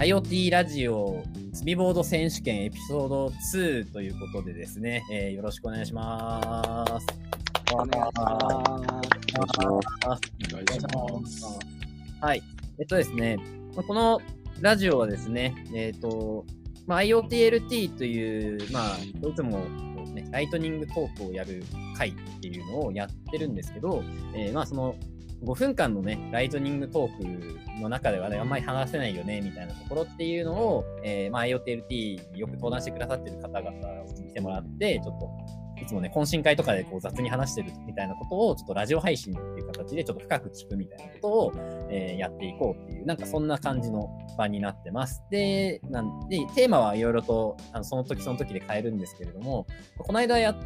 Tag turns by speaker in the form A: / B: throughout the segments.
A: IoT ラジオスビボード選手権エピソード2ということでですね、えーよろしくお願いします。
B: お願いします。
C: お願いします。
A: はい。えっとですね、まあこのラジオはですね、えっ、と、まあ、IoTLT という、まあ、いつもね、ライトニングトークをやる回っていうのをやってるんですけど、えーまあ、その5分間のね、ライトニングトークの中ではね、あんまり話せないよね、みたいなところっていうのを、えーまあ、IoTLT よく登壇してくださってる方々に来てもらって、ちょっと、いつもね、懇親会とかでこう雑に話してるみたいなことを、ちょっとラジオ配信っていう形でちょっと深く聞くみたいなことを、えーやっていこうっていう、なんかそんな感じの場になってます。で、なんでテーマはいろいろとあのその時その時で変えるんですけれども、この間やっ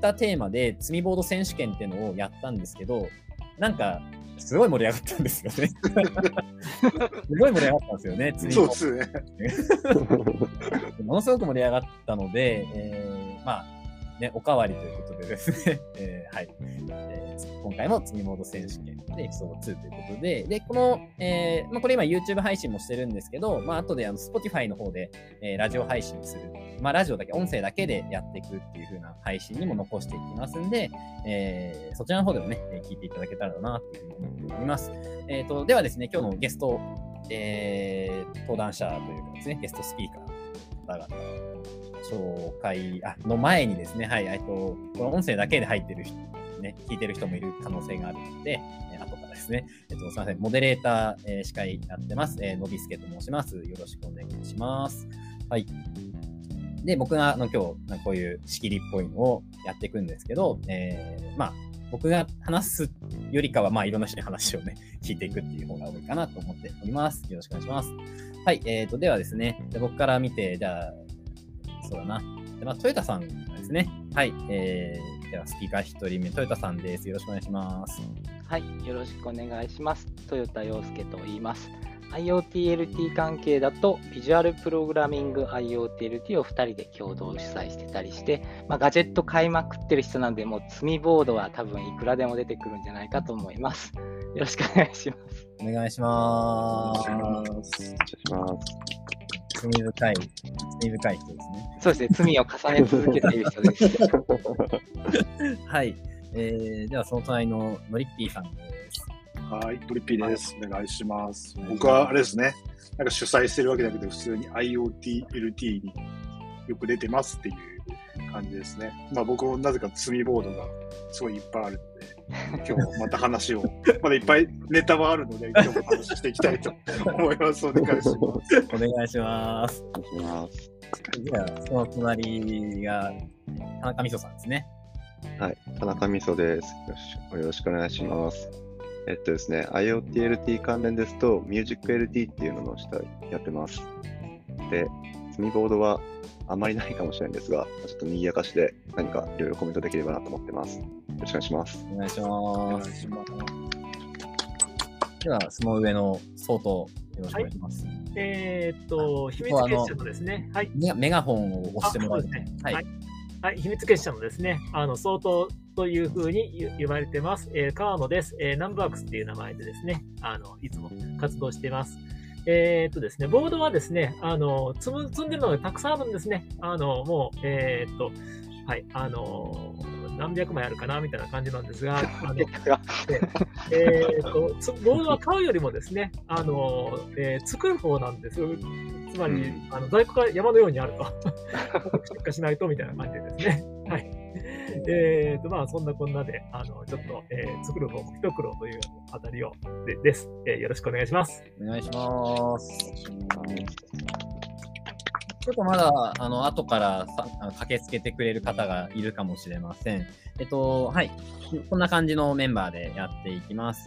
A: たテーマで、積みボード選手権っていうのをやったんですけど、なんか、すごい盛り上がったんですよね。すごい盛り上がったんですよね、積みボ
C: そう
A: ード
C: ですね。
A: ものすごく盛り上がったので、えーまあ、ね、おかわりということでですね、えーはい、えー今回も積モード選手権でエピソード2ということで、で、この、えーまあ、これ今 YouTube 配信もしてるんですけど、まあ、後であの Spotify の方で、えーラジオ配信する、まあ、ラジオだけ、音声だけでやっていくっていう風な配信にも残していきますんで、えーそちらの方でもね、聞いていただけたらな、というふうに思っております。えっ、と、ではですね、今日のゲスト、えー登壇者というかですね、ゲストスピーカーの方々、紹介あの前にですね、はい、えっと、この音声だけで入ってる人、ね、聞いてる人もいる可能性があるので、えー後からですね、えっと、すみません、モデレーター、えー司会やってます、えー、のびすけと申します。よろしくお願いします。はい。で、僕があの今日、こういう仕切りっぽいのをやっていくんですけど、えーまあ、僕が話すよりかは、まあ、いろんな人に話をね、聞いていくっていう方が多いかなと思っております。よろしくお願いします。はい、えーと、ではですね、じゃあ僕から見て、じゃあ、そうだな。でまあ、トヨタさんですね。はい、えー、ではスピーカー1人目、トヨタさんです。よろしくお願いします。
B: はい、よろしくお願いします。豊田洋介と言います。IoTLT 関係だと、ビジュアルプログラミング IoTLT を2人で共同主催してたりして、まあ、ガジェット買いまくってる人なんで、もう積みボードは多分いくらでも出てくるんじゃないかと思います。よろしくお願いします。
A: お願いします。
C: お願い
D: します。
A: 罪深い、罪深い人ですね。
B: そうですね、罪を重ね続けている人です。
A: はい。えー、ではその隣のノリッピーさんです。
C: はい、トリッピーです。お願いします。僕はあれですね、なんか主催してるわけだけど、普通に IoT、LT によく出てますっていう感じですね。まあ僕もなぜか積みボードがすごいいっぱいあるので、今日もまた話を、まだいっぱいネタはあるので、今日も話していきたいと 思います。お願いします。
A: お願いします。
D: お願いします。
A: じゃあ、その隣が田中美穂さんですね。
D: はい、田中美穂です。よろしよろしくお願いします。えっとですね、IoTLT 関連ですと、MusicLT っていうのの下やってます。で、積みボードはあまりないかもしれないんですが、ちょっと賑やかしで何かいろいろコメントできればなと思ってます。よろしくお願いします。
A: お願いし
C: お願
A: ます。
C: いします。
A: では、その上の相当よろしくお願いします。
E: えーっと、秘密結社のですね、はい。
A: メガホンを押してもらう。
E: ね
A: はい
E: はい。はい、秘密結社のですね、あの、相当というふうに言言われてます。えー川野です。えーナンバークスっていう名前でですね、あの、いつも活動しています。えーっとですね、ボードはですね、あの、積む、積んでるのがたくさんあるんですね。あの、もう、えーっと、はい、あの、何百枚あるかなみたいな感じなんですが、あの、えーと、つボードは買うよりもですね、あの、えー作る方なんですよ。つまり、
D: うん
E: あの在庫が山のようにあると。出荷しないとみたいな感じでですね。はい。えーと、まあ、そんなこんなで、あの、ちょっと、えー作る方も一苦労というあたりをでです、えーよろしくお願いします。
A: お願いします。ちょっとまだ、あの、後からさ駆けつけてくれる方がいるかもしれません。えっと、はい。こんな感じのメンバーでやっていきます。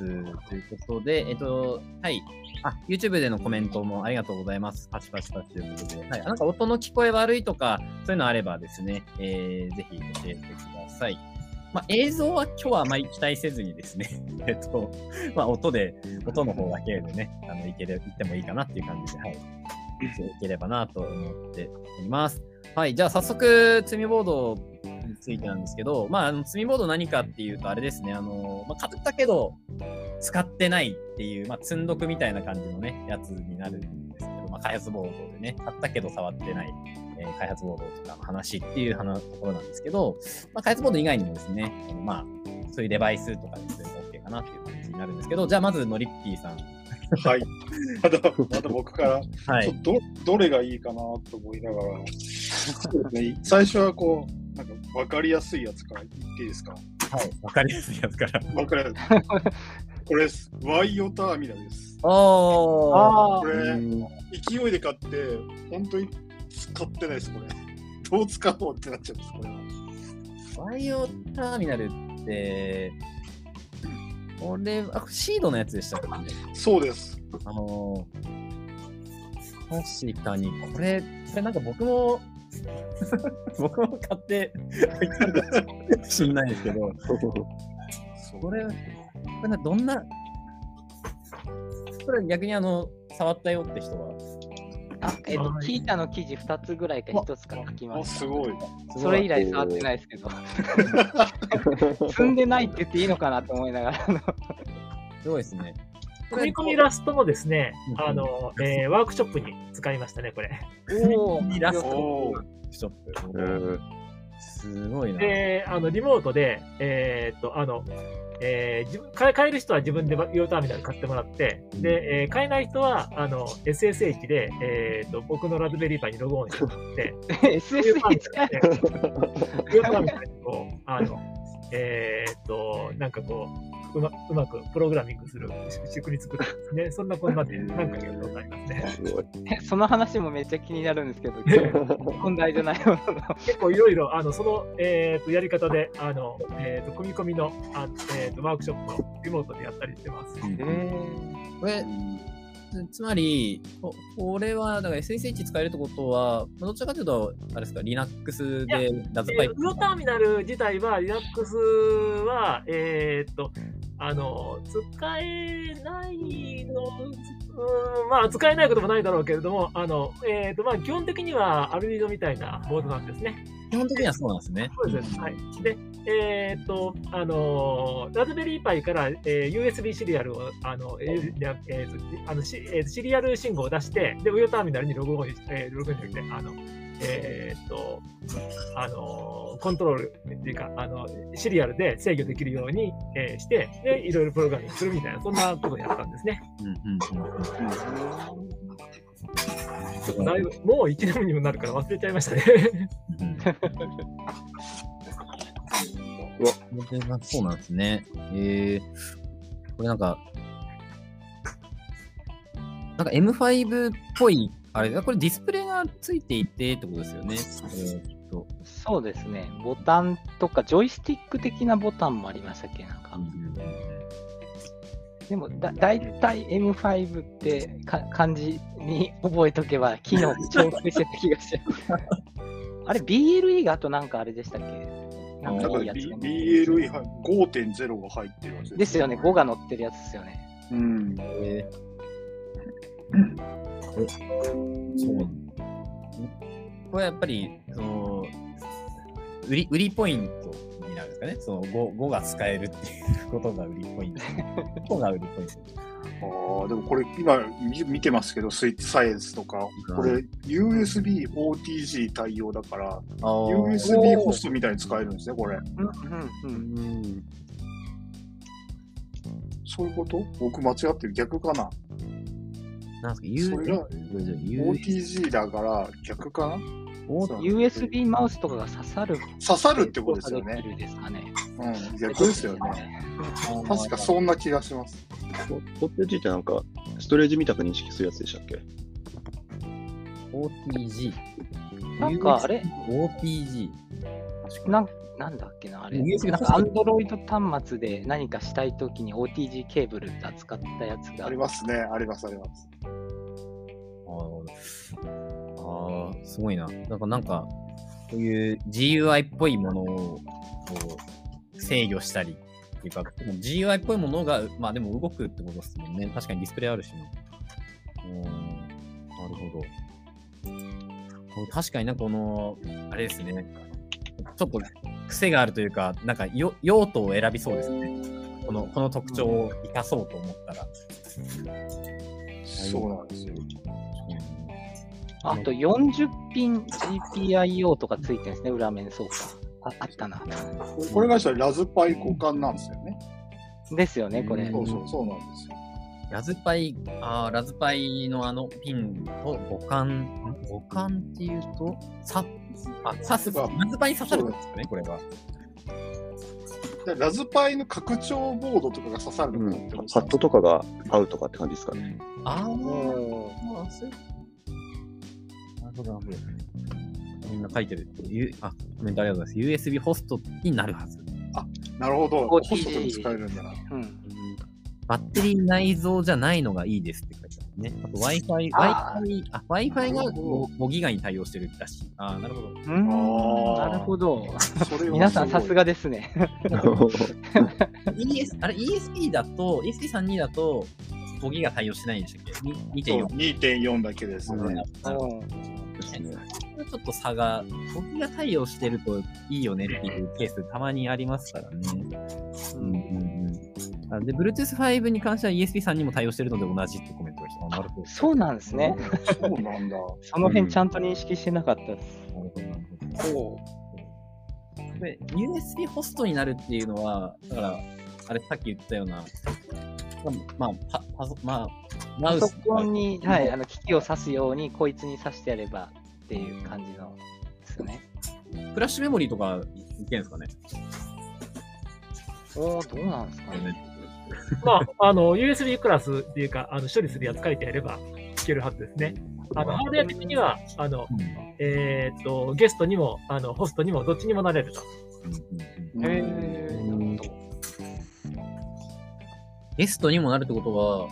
A: ということで、えっと、はい。あ、YouTube でのコメントもありがとうございます。パチパチパチということで。はい。なんか音の聞こえ悪いとか、そういうのあればですね、えー、ぜひ教えてください。まあ、映像は今日はあまり期待せずにですね、えっと、まあ、音で、音の方だけでね、あの、いける、いってもいいかなっていう感じで、はい。ていければなと思っております。はい。じゃあ、早速、積みボードについてなんですけど、まあ、あの積みボード何かっていうと、あれですね、あの、まあ、買ったけど、使ってないっていう、まあ、積んどくみたいな感じのね、やつになるんですけど、まあ、開発ボードでね、買ったけど触ってない、えー開発ボードとかの話っていう話ところなんですけど、まあ、開発ボード以外にもですね、まあ、そういうデバイスとかでそれも OK かなっていう感じになるんですけど、じゃあまずのりっぴーさん。
C: はい。また、また僕から、
A: はい
C: どどれがいいかなと思いながら、ね、最初はこう、なんか分かりやすいやつから言っていいですか？
A: はい。わかりやすいやつから。
C: 分かりやすい。これです。ワイオターミナルです。
A: おー。
B: あ
C: これ、
D: うん
C: 勢いで買って、本当に使ってないです、これ。どう使おうってなっちゃうんです、これは。
A: バイオターミナルって、これ、あ、シードのやつでしたっけね？
C: そうです。
A: あのー、確かに、これ、これなんか僕も、僕も買って、入ったのかしんないですけど、これ、これなどんな、これ逆にあの、触ったよって人は、
B: あえっと
E: は、い
B: キータの記事2つぐらいか1つか書きま
C: あ、
B: した。
C: すごい。
B: それ以来触ってないですけど、積んでないって言っていいのかなと思いながら、
A: すごいですね。
E: 組み込みイラストもですね
A: う、ん
E: あの、えーワークショップに使いましたね、これ。
B: お
A: イラストショップ。
D: うん
A: すごいな。
E: で、あの、リモートで、えーっと、あの、えー自分買える人は自分でビオターミナル買ってもらって、で、えー買えない人は、あの、SSH で、えーっと、僕のラズベリーパイにログオンしてもらって、
B: SSH か
E: ビオターミナルにこう、あの、えーっと、なんかこう、うまうまくプログラミングする仕組み作ったんですね。そんなこんなで何回かやったことありますね。
D: すごい。
B: その話もめっちゃ気になるんですけど、本題じゃないものの。
E: 結構いろいろ、あの、その、えー、とやり方で、あの、えー、と、組み込みの、あえー、と、ワークショップをリモートでやったりしてます。
A: うん
B: え
A: これ、つつまり、ここれは、だから SSH 使えるってことは、まあどちらかというと、あれですか、Linux でラズパイプ
E: えー、ウオターミナル自体は、Linux は、えー、と、あの、使えないの、うん、まあ、使えないこともないだろうけれども、あの、えー、と、まあ、基本的には、アルビドみたいなボードなんですね。
A: 基本的にはそうなんですね。
E: そうです。はい。で、えーっと、あのーラズベリーパイから、えー USB シリアルを、あの、えーでえーとあのしえーとシリアル信号を出して、で、ウヨターミナルにログオンし、えーログインして、あの、えーっと、あのーコントロールっていうか、あの、シリアルで制御できるように、えーして、で、いろいろプログラミングするみたいな、そんなことをやったんですね。
A: うんうんうん
E: ちょっとだいぶ、もう1年にもなるから忘れちゃいましたね。
A: うんうわ、そうなんですね。えー、これなんか、なんか M5 っぽい、あれ、これディスプレイがついていてってことですよね。えーっと、
B: そうですね。ボタンとか、ジョイスティック的なボタンもありましたっけ？なんか。でもだ、大体 M5 ってか漢字に覚えとけば、機能重複してた気がしちゃう。あれ、BLE があとなんかあれでしたっけ？なん
C: か
B: かいいやつ
C: B-
B: が
C: BLE は5.0が入ってるやつ
B: ですよね、5が載ってるやつですよね。
C: うん。
A: えーえそう。これやっぱり、その、売り、売りポイントになるんですかね。その 5, 5が使えるっていうことが売りポイント。5が売りポイント。
C: ああ、でもこれ今見見てますけど、スイッチサイエンスとか、これ USB OTG 対応だから、USB ホストみたいに使えるんですね、これ。
B: うんうんうん。
D: うん
C: そういうこと？僕間違ってる逆かな？
A: なんですか？
C: それが
A: U-
C: ?OTG だから逆かな
B: ？USB マウスとかが刺さる。
C: 刺さるってことですよね。
B: できるですかね。
C: うん、逆ですよね。確かそんな気がします。
D: ホット G ってなんか、ストレージみたく認識するやつでしたっけ
A: ？OTG。
B: なんかあれ
A: ?OTG。
B: なんなんだっけな、あれ。
A: USB
B: なんか Android 端末で何かしたいときに OTG ケーブル扱ったやつが
C: ありますね、あります、あります。
A: あーあー、すごいな。なんか、なんか、こういう GUI っぽいものをこう制御したりっていうか、GUI っぽいものが、まあでも動くってことですもんね。確かにディスプレイあるしな。うーん、なるほど。確かになんかこの、あれですね。ちょっと癖があるというか、なんかよ用途を選びそうですね。このこの特徴を生かそうと思ったら。
C: そうなんですよ。
B: あと40ピン GPIO とかついてるんですね、裏面操作。ああったな。
C: これがしたらラズパイ互換なんですよね。
B: ですよね、これ。
A: うん
C: そうそう、そうなんですよ。
A: ラズパイ、あーラズパイのあのピンと互換、ん互換っていうと、さ、あ、刺す、ラズパイに刺さるんですかね、これは。
C: でラズパイの拡張ボードとかが刺さる
D: うん
C: のかって思って
D: パッドとかが合うとかって感じですかね。
A: ああそうなるほど、なるほど。みんな書いてる。ゆあ、コメントありがとうございます。USB ホストになるはず。
C: なるほど。ホストでも使えるんだな。
B: うん。
A: バッテリー内蔵じゃないのがいいですって書いてあるね。あと Wi-Fi、
B: あ
A: Wi-Fi、あ、Wi-Fi が 5, 5ギガに対応してるらしい。あーなるほど。
B: うーんなるほど。皆さんさすがですね。
A: ES、あれ ESP だと、ESP32 だと5ギガ対応してないんでしたっけ？に
C: そう
A: ?2.4。
C: 2.4だけですね。
A: なるほど
D: ですね。
A: ちょっと差が、5ギガ対応してるといいよねっていうケースたまにありますからね。うんうんうん。あで、Bluetooth5 に関しては ESP3 にも対応してるので同じってコメントが来た。あなるほど。
B: そうなんですね。
C: そうなんだ。
B: その辺ちゃんと認識してなかったです。
A: なるほど、なるほど。で、USB ホストになるっていうのは、だから、あれさっき言ったような、まあ、パパソまあ、マ
B: パソ
A: ウスとか
B: コンに、はい、あの機器を挿すように、こいつに挿してやればっていう感じのですよね。
A: フラッシュメモリーとかいけるんですかね？
B: おー、どうなんですかね？
E: まあ、あの、USB クラスっていうか、あの処理するやつ書いてあればいけるはずですね。あの、ハードウェア的には、あの、えーっと、ゲストにも、あの、ホストにも、どっちにもなれると。
B: へー、なるほど。
A: ゲストにもなるってことは、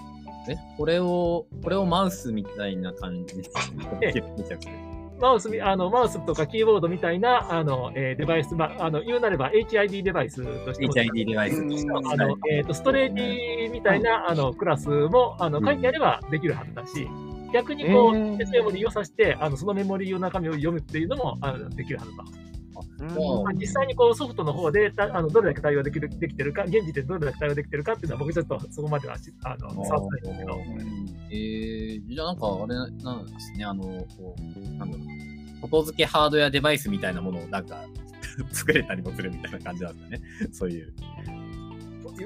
A: えこれを、これをマウスみたいな感じで。す
E: マウスみ、あの、マウスとかキーボードみたいな、あの、えーデバイス、まあ、あの、言うなれば HID デバイスとして。も
A: HID デバイスとして。は
E: あの、えっ、と、ストレージみたいな、あの、クラスも、あの、書いてあればできるはずだし、逆にこう、
B: えー。
E: S メモリーを挿して、あの、そのメモリーの中身を読むっていうのも、あの、できるはずだ。
B: うん。
E: まあ、実際にこう、ソフトの方で、たあの、どれだけ対応できる、できてるか、現時点でどれだけ対応できてるかっていうのは、僕ちょっとそこまではし、あの、触ってないんですけど、
A: えー、じゃあなんかあれなんですね、あの、こう、なんだろう、外付けハードやデバイスみたいなものをなんか 作れたりもするみたいな感じなんですかね。そういう。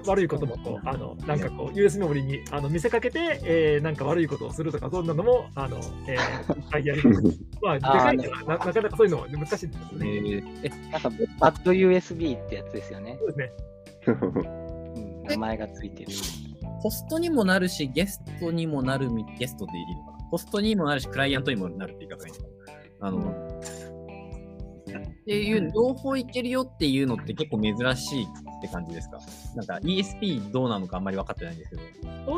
E: 悪いこともこう、あの、なんかこう、US メモリーにあの見せかけて、えー、なんか悪いことをするとか、そんなのも、あの、えー、いっぱいやります。まあ、でかいからな、なかなかそういうのも難しいんですよ
A: え
E: ね。
A: ー、え、
B: なんか、バッド USB ってやつですよね。
E: そうですね。
B: うん、名前がついてる。
A: ホストにもなるし、ゲストにもなるみ、ゲストでいいのかな？ホストにもなるし、クライアントにもなるって言い方がいいのかな？あの、っていう、両方いけるよっていうのって結構珍しいって感じですか？なんか ESP どうなのかあんまり分かってないんですけど。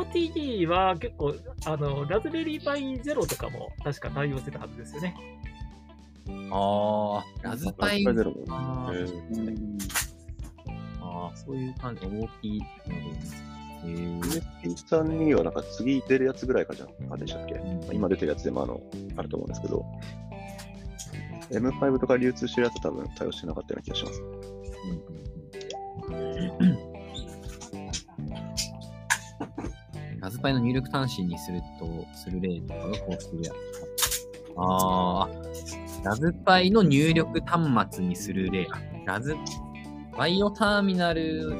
E: OTG は結構、あの、ラズベリーパイゼロとかも確か対応してたはずですよね。
A: あー、ラズパイ。
D: ゼロも
A: あー
D: えー
A: あー、そういう感じ。大きい。なるほどえー
D: USB32 はなんか次出るやつぐらいかじゃん。あでしたっけ、まあ今出てるやつでもあの、あると思うんですけど、M5 とか流通してるやつ多分対応してなかったような気がします。
A: ラズパイの入力端子にすると、する例とかがこうするやつ。あー、ラズパイの入力端末にする例。ラズ、バイオターミナル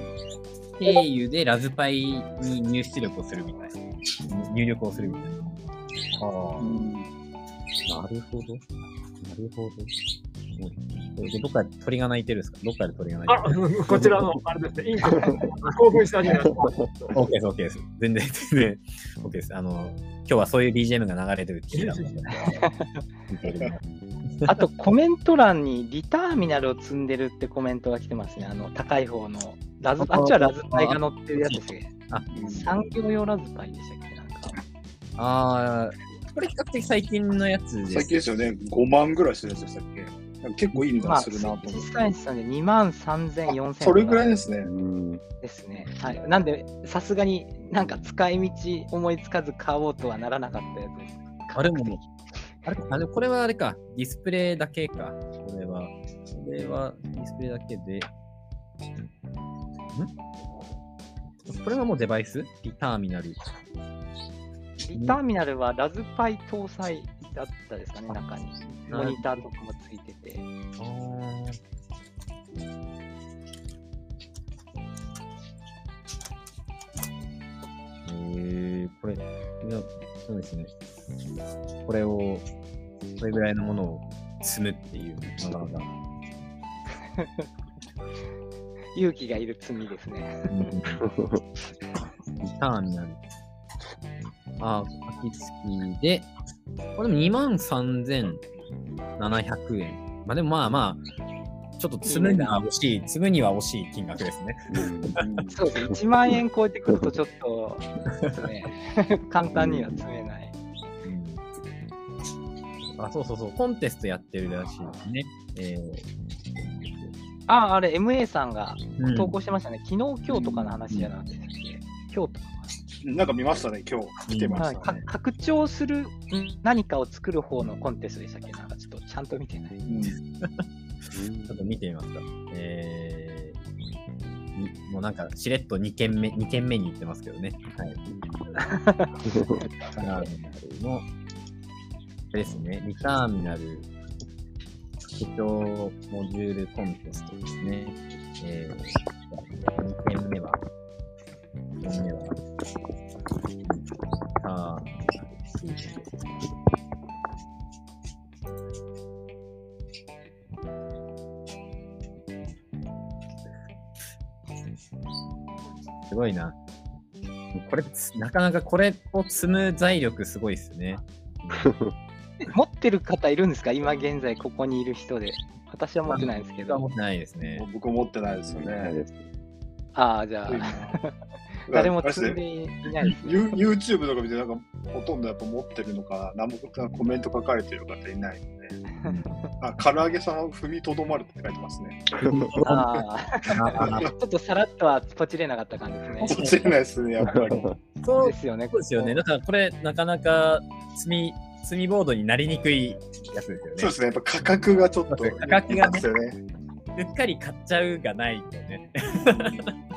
A: 経由でラズパイに入出力をするみたいな。入力をするみたいな。ああ、なるほど。なるほど。うんこれどっかで鳥が鳴いてるんですか？どっかで鳥が鳴いてる
E: あ、うんこちらの、あれですね、インコが 興奮して始めました。
A: OK です、OK です。全然、全然、OK です。あの、今日はそういう BGM が流れてるって聞いたので
B: あと、コメント欄にリターミナルを積んでるってコメントが来てますね。あの、高い方の。ラズ、あっちはラズパイが載ってるやつですね。
A: あ、
B: 産業用ラズパイでしたっけ？なんか。
A: あー、これ比較的最近のやつです。
C: 最近ですよね。5万ぐらいするやつでしたっけ？なんか結構いい値
B: まあ、
C: 段するなと思って。
B: 実際にしたんで2万3000、4000
C: それぐらいですね。
D: うん。
B: ですね。はい。なんで、さすがになんか使い道思いつかず買おうとはならなかったやつです。
A: あれもあれあれこれはあれか、ディスプレイだけか。これは。これはディスプレイだけで。ん？これはもうデバイス？リターミナル。
B: リターミナルはラズパイ搭載てあったですかね、中に。モニターとかもついてて。
A: えー、これ、いや、そうですね。これを、これぐらいのものを積むっていう、なかなか。
B: 勇気がいる罪ですね。
A: うんリターンになる。あ、秋月で、これでも23,700円。まあでもまあまあ、ちょっと積むには惜しい、積むには惜しい金額ですね。
B: そうですね、1万円超えてくるとちょっと、ね、簡単には積めない。
A: あ、そうそうそう、コンテストやってるらしいですね。え
B: あ、あれ、MA さんが
A: ー
B: 投稿してましたね。昨日、今日とかの話じゃなくて、今日とか。
C: なんか見ましたね、今日。来てましたね。
B: 拡張する何かを作る方のコンテストでしたっけ？なんかちょっとちゃんと見てない。
C: うん。
A: ちょっと見てみますか。えー、にもうなんか、しれっと2件目、2件目に行ってますけどね。はい。ターミナルの、これですね、リターミナル拡張モジュールコンテストですね。えー、2件目は、2件目は、ターミナルすごいな。これつ、なかなかこれを積む財力すごいっすね。
B: 持ってる方いるんですか？今現在ここにいる人で。私は持ってないんですけど。
A: 僕は持ってないですね。
C: 僕持ってないですよね。
B: ああ、じゃあ、誰も積んでいないね。
C: You- YouTube とか見て、なんか、ほとんどやっぱ持ってるのかな、何もコメント書かれてる方いないので、あ、唐揚げさんは踏みとどまるって書いてますね。
B: あ
A: あ
B: あ、ちょっとさらっとはポチれなかった感じですね。
C: そっちないですね、やっぱり。
A: そう
B: ですよね。
A: そうですよね。だからこれ、なかなか積み、積みボードになりにくいやつですよね。
C: そうですね、やっぱ価格がちょっと、
A: 価格がね
C: ですよね。
A: うっかり買っちゃうがないとね。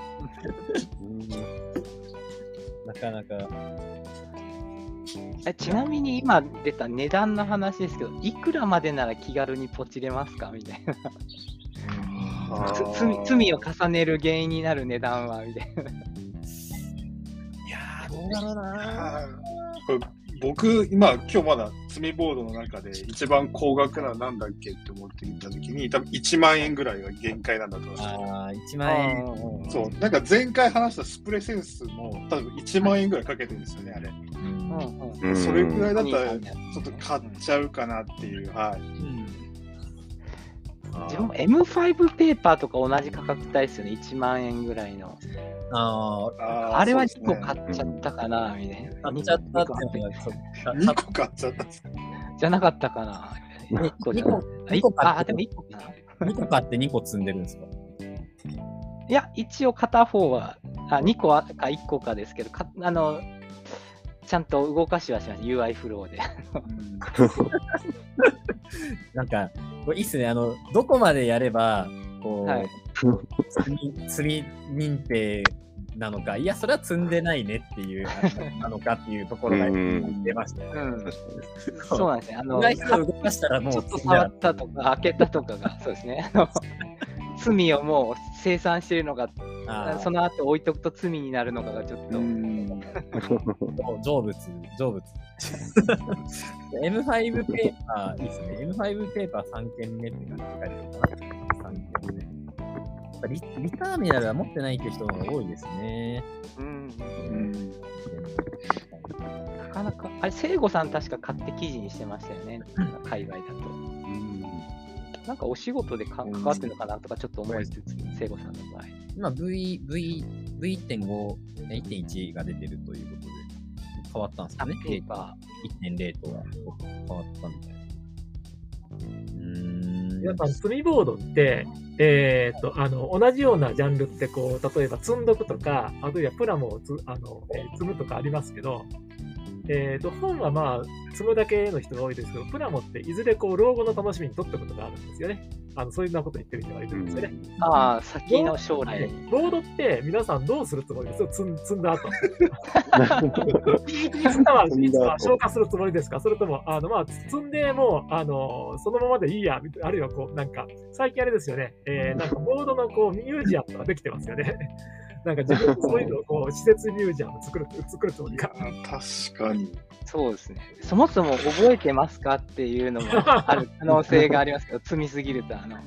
A: かなか。
B: えちなみに今出た値段の話ですけど、いくらまでなら気軽にポチれますか？みたいな。罪罪を重ねる原因になる値段は？みたいな。
A: いやー、どうだろうな。
C: 僕、今、今日まだ積みボードの中で一番高額ななんだっけって思ってみたときに、多分1万円ぐらいが限界なんだと思います。
A: あー、1万円。
C: そう、なんか前回話したスプレセンスも多分1万円ぐらいかけてるんですよね、あれ。
A: うん
B: うんうん
D: うん
C: それぐらいだったら、
B: うん
C: ちょっと買っちゃうかなっていう、はい。
A: あ
B: 自分も M5 ペーパーとか同じ価格帯ですよね、1万円ぐらいの。
A: あー、
C: あー
B: あれは2個買っちゃったかな、みたいな。
A: 買っちゃったっていうのが、そうか
C: 2個買っちゃったんです
B: じゃなかったかな。
A: え
B: 一個じゃ
A: 二個
B: あ
A: 二個買って。
B: あ、でも1個かな。
A: 2個買って2個積んでるんですか？
B: いや、一応片方は、あ2個か1個かですけど、かあの、ちゃんと動かしはしました、UI フローで。
A: なんか、これいいっすね。あの、どこまでやれば、こう、
B: はい
A: 積み積み認定なのか、いや、それは積んでないねっていう、なのかっていうところが
D: うん
A: 出ました。
B: うん、
D: 確か
B: そうなんですね。あの、
A: 動かしたらもう
B: ちょっと触ったとか、開けたとかが、そうですね。あの 罪をもう生産しているのか、
A: あー
B: その後置いとくと罪になるのかがちょっと、
C: うん
A: 成仏、成仏。M5 ペーパー、いいですね。M5 ペーパー3件目って感じで書いてあるかな。3件目。やっぱリリターミナルは持ってないって人が多いですね。
B: うん、
C: うん
B: なかなか、あれ、聖子さん確か買って記事にしてましたよね、海外だと。なんかお仕事でか関わってるのかなとかちょっと思いつつ、聖子さんの場合。
A: 今 V、V、V1.5、1.1が出てるということで、変わったんですかね。
B: ペーパ
A: 1.0とは変わったみたいな。うーん。
E: やっぱ積みボードって、えーっと、あの、同じようなジャンルって、こう、例えば積んどくとか、あるいはプラモをつあの、えー積むとかありますけど、えー、と本はまあ積むだけの人が多いですけど、プラモっていずれこう老後の楽しみに取っておくことがあるんですよね。あのそういうようなこと言ってる人がいるんですよね。
B: ああ、先の将来。
E: ボードって皆さんどうするつもりですよ積んだ後。いつかは、いつかは消化するつもりですか？それとも、あの、まあ、積んでもう、あの、そのままでいいや、みたいなあるいはこう、なんか、最近あれですよね、えー、なんかボードのこう、ミュージアムとかできてますよね。なんか自分でそういうのをこう、施設ミュージアム作る、作るつもりが。
C: 確かに。
B: そうですね。そもそも覚えてますかっていうのもある 可能性がありますけど、積みすぎると、あの。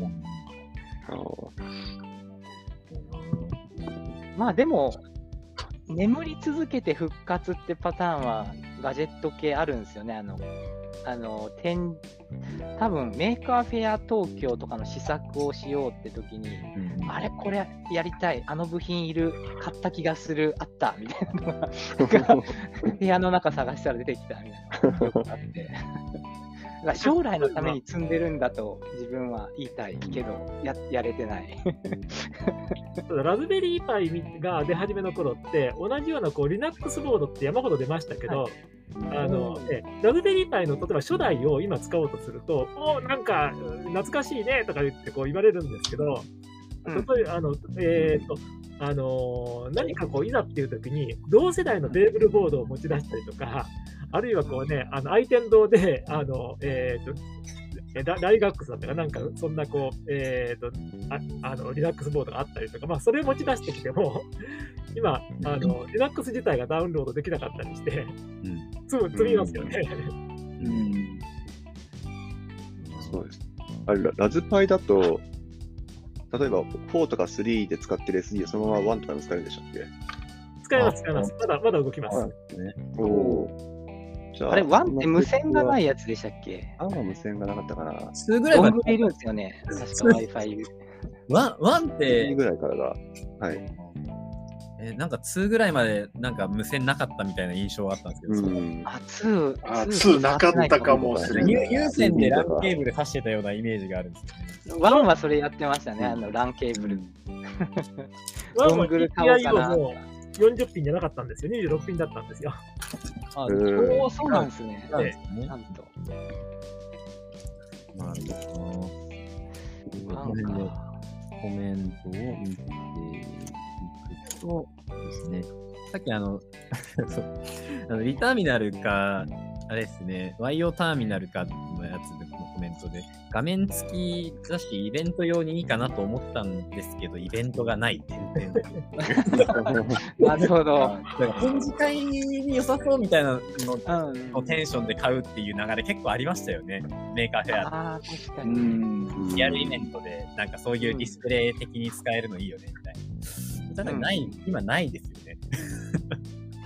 B: まあでも、眠り続けて復活ってパターンはガジェット系あるんですよね。あの、あの、展、多分 Maker Faire 東京とかの試作をしようって時に、うん、あれこれやりたい、あの部品いる、買った気がする、あった。みたいなのが、部屋の中探したら出てきたみたいな。のがあって。将来のために積んでるんだと自分は言いたいけど、ややれてない。
E: Raspberry Pi が出始めの頃って、同じようなこう Linux ボードって山ほど出ましたけど、はい。あのね、ラズベリーパイの例えば初代を今使おうとすると、おなんか懐かしいねとか言ってこう言われるんですけど、例えば、あの、えっ、と、あのー、何かこういざっていう時に同世代のテーブルボードを持ち出したりとか、あるいはこうね、あの愛天堂で、あの、えっ、ー、と、ライガックスだったかなんか、そんなこう、えっ、ー、と、ああの、リラックスボードがあったりとか、まあ、それを持ち出してきても、今、あの、リラックス自体がダウンロードできなかったりして、積、む、積みますよね。うん。
D: そうです。あれ、ラズパイだと、例えば4とか3で使ってる SD をそのまま1とかで使えるんでしたっけ？
E: 使えます、使えます。まだ、まだ動きます。ね、お
B: お。じゃあ、あれ、ワンって無線がないやつでしたっけ？
D: ワンは無線がなかったかな。
A: 2ぐらいま
B: で。いるんですよね。確か Wi-Fi。
A: one、one って。
D: 2ぐらいからが。はい。
A: えー、なんか2ぐらいまでなんか無線なかったみたいな印象があったんですけど、うん、
B: あ、2、
C: あ、2なかったかもしれない。
A: 有線で LAN ケーブル挿してたようなイメージがあるんです
B: よね。1はそれやってましたね、あの LAN ケーブル。
E: ドングル買おうかな。40ピンじゃなかったんですよ。26ピンだったんですよ。
B: あ、おお、そうなんですね。なんと。
A: なるほど。コメントを見ていくとですね、さっきあの、あのリターミナルか、あれですね、YO ターミナルかのやつのコメントで、画面付きだし、イベント用にいいかなと思ったんですけど、イベントがない。
B: なるほど。
A: 展示会に良さそうみたいなののテンションで買うっていう流れ結構ありましたよね。 Maker Faire
B: あ確かに。
A: リアルイベントで、なんかそういうディスプレイ的に使えるのいいよね、みたいな。ただない、うん、今ないですよね。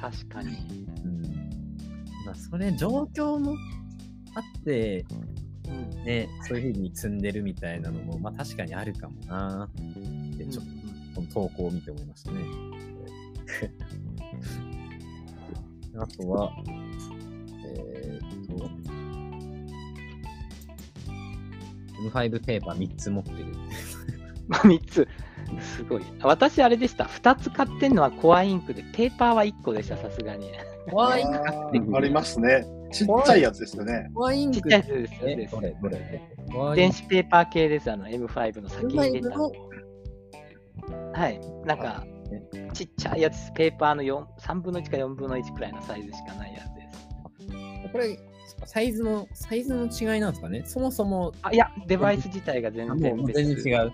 B: 確かに。
A: まあ、それ、状況もあって、ね、そういうふうに積んでるみたいなのも、まあ確かにあるかもなで、ちょっと、この投稿を見て思いましたね。あとは、えー、っと、M5 ペーパー3つ持ってる。
B: 3つ。すごい。私、あれでした。2つ買ってんのはコアインクで、ペーパーは1個でした、さすがに。
A: コアインク
C: ありますね。ちっちゃいやつですよね。
A: コアインク。
B: ちっちゃいやつですよね。電子ペーパー系です、あの M5 の先に出た。はい。なんか、ちっちゃいやつ、ペーパーの4 3分の1か4分の1くらいのサイズしかないやつです。
A: これ、サイズの、サイズの違いなんですかね？そもそも。
B: あ、いや、デバイス自体が全然
A: 別全然違う。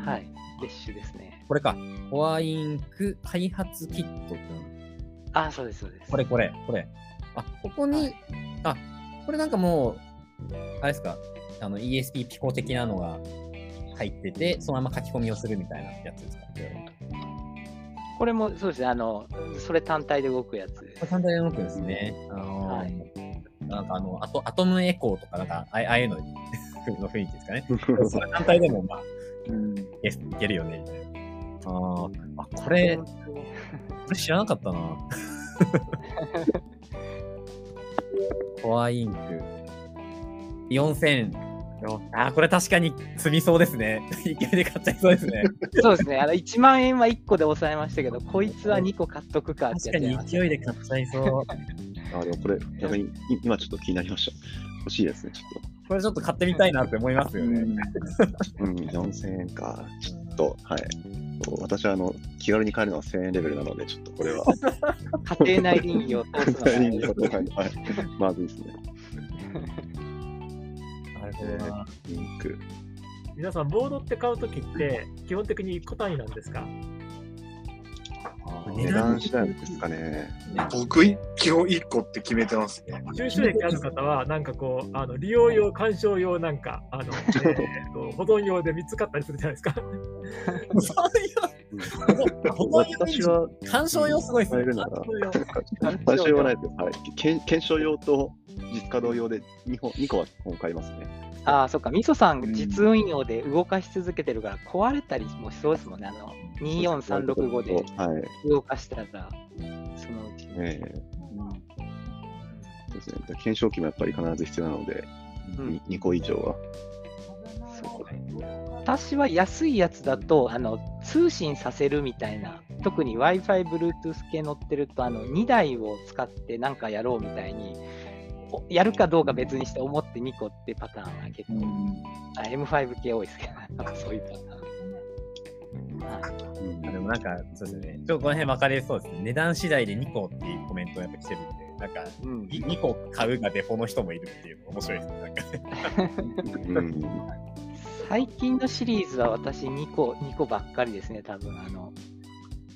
B: はい。別種ですね。
A: これか。コアインク開発キットって
B: あ、そうです、そうです。
A: これ、これ、これ。あ、ここに、はい、あ、これなんかもう、あれですか、あの ESP ピコ的なのが入ってて、そのまま書き込みをするみたいなやつですか？
B: これもそうですね、あの、それ単体で動くやつ。これ
A: 単体で動くんですね。あのー、はい、なんかあの、アトアトムエコーとか、なんか、ああいうの の雰囲気ですかね。それ単体でも、まあ、うん、いけるよね、みたいな。ああ、これ、これ知らなかったな。コアインク。4000。あ、これ確かに積みそうですね。勢いで買っちゃいそうですね。
B: そうですね。あの1万円は1個で抑えましたけど、こいつは2個買っとくかって
A: 確かに勢いで買っちゃいそう。
D: あ、でもこれ、逆にい今ちょっと気になりました。欲しいですね、ちょっ
A: これちょっと買ってみたいなって思いますよね。
D: と。うん、4000円か。ちょっと、はい。私はあの気軽に買えるのは1000円レベルなので、ちょっとこれは。
B: 家庭内倫理を通すのが
D: はいはいまずいですね。
A: なるほどな。
D: リンク。
E: 皆さん、ボードって買うときって、基本的に個単位なんですか？
D: 値段次第ですかね。
C: 僕、い基本1個って決めてますね。
E: 収集益ある方は、なんかこう、あの利用用、鑑賞用なんか、あの、えーと保存用で3つ買ったりするじゃないですか。
A: 保存用
D: 私は
A: 鑑賞用すごいですね。
D: るなら、
E: 鑑賞用
D: はないですよ。はい。検検証用と実稼働用で 2, 本2個は本買いますね。
B: ああ、そっか、みそさん実運用で動かし続けてるから、壊れたりもしそうですもんね。あの、24365で
D: はい。
B: 動かしたら、そのうち。
D: ええそうですね。検証機もやっぱり必ず必要なので、
B: うん
D: 2個以上は。
B: 私は安いやつだとあの通信させるみたいな、特に Wi-Fi、Bluetooth 系乗ってるとあの2台を使ってなんかやろうみたいに、おやるかどうか別にして思って2個ってパターンが結構、あ M5 系多いですけど、なんかそういうパターン。はい
D: う
A: でもなんか、そうですね。ちょっとこの辺分かりそうですね。値段次第で2個っていうコメントがやっぱ来てるんで、なんか、
B: うん
A: い2個買うがデフォの人もいるっていうのが面白いですね。なんかね。
D: う ん
B: 最近のシリーズは私2個、2個ばっかりですね、多分あの、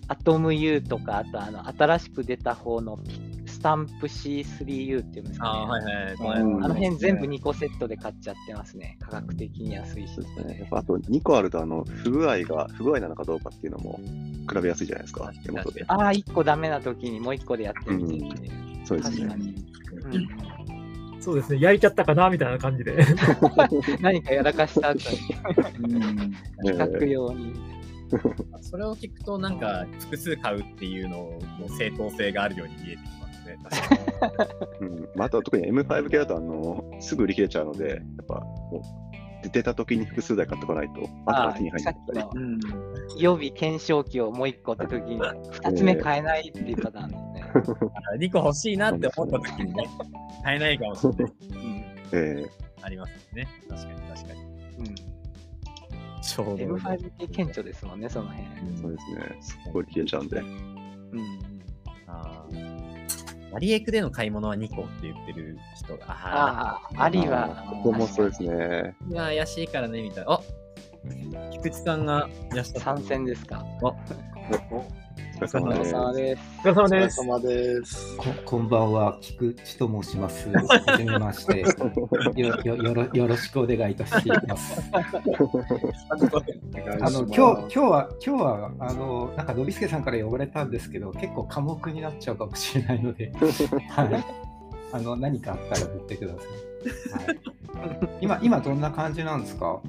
B: アトム U とか、あとあの、新しく出た方のピスタンプ C3U っていうんですかね。
A: あーはいはい。この
C: うん
A: 辺
B: あの辺全部2個セットで買っちゃってますね。価格的に安いし
D: ね。やっぱあと2個あると、あの、不具合が、不具合なのかどうかっていうのも比べやすいじゃないですか、手元で。
B: ああ、1個ダメな時にもう1個でやってみてう。
D: そうですね
B: 確か。に、
E: そうですね、焼いちゃったかなみたいな感じで。
B: う ん何かやらかした後に、
D: え
B: 比較
D: え
B: 用に。
A: それを聞くと、なんか、複数買うっていうのの正当性があるように見えてきますね。確かに。
D: うんまあ、あとは特に M5 系だとあのすぐ売り切れちゃうので、やっぱ出た時に複数台買ってこないと、後から手に入
B: さっき
D: らなかったり。
B: の予備検証機をもう1個って時に、2つ目買えないっていうパターンですね。
A: 2個欲しいなって思った時にね、買えないかもしれない。
D: え
A: ありますよね。確かに確かに。
B: うん
A: ちょうど。
B: M5 系顕著ですもんね、その辺。
D: えそうですね。すっごい売り切れちゃうんで。
B: うん
A: あーマリエクでの買い物は2個って言ってる人が。あ
B: ああ、ありは、
D: ここもそうですね。
A: あ。いや、怪しいからね、みたいな。あ菊池さんがいらっしゃった。
B: 参戦ですか。
D: お疲れ様です。
B: お疲れ様です。
E: お疲れ
C: お疲れ
E: 様です。
F: ここんばんは、菊池と申します。はじめましてよよよろ。よろしくお願いいたします。あの今日今日は今日はあのなんかのびすけさんから呼ばれたんですけど、結構寡黙になっちゃうかもしれないので、はい。あの何かあったら振ってください。はい、今今どんな感じなんですか？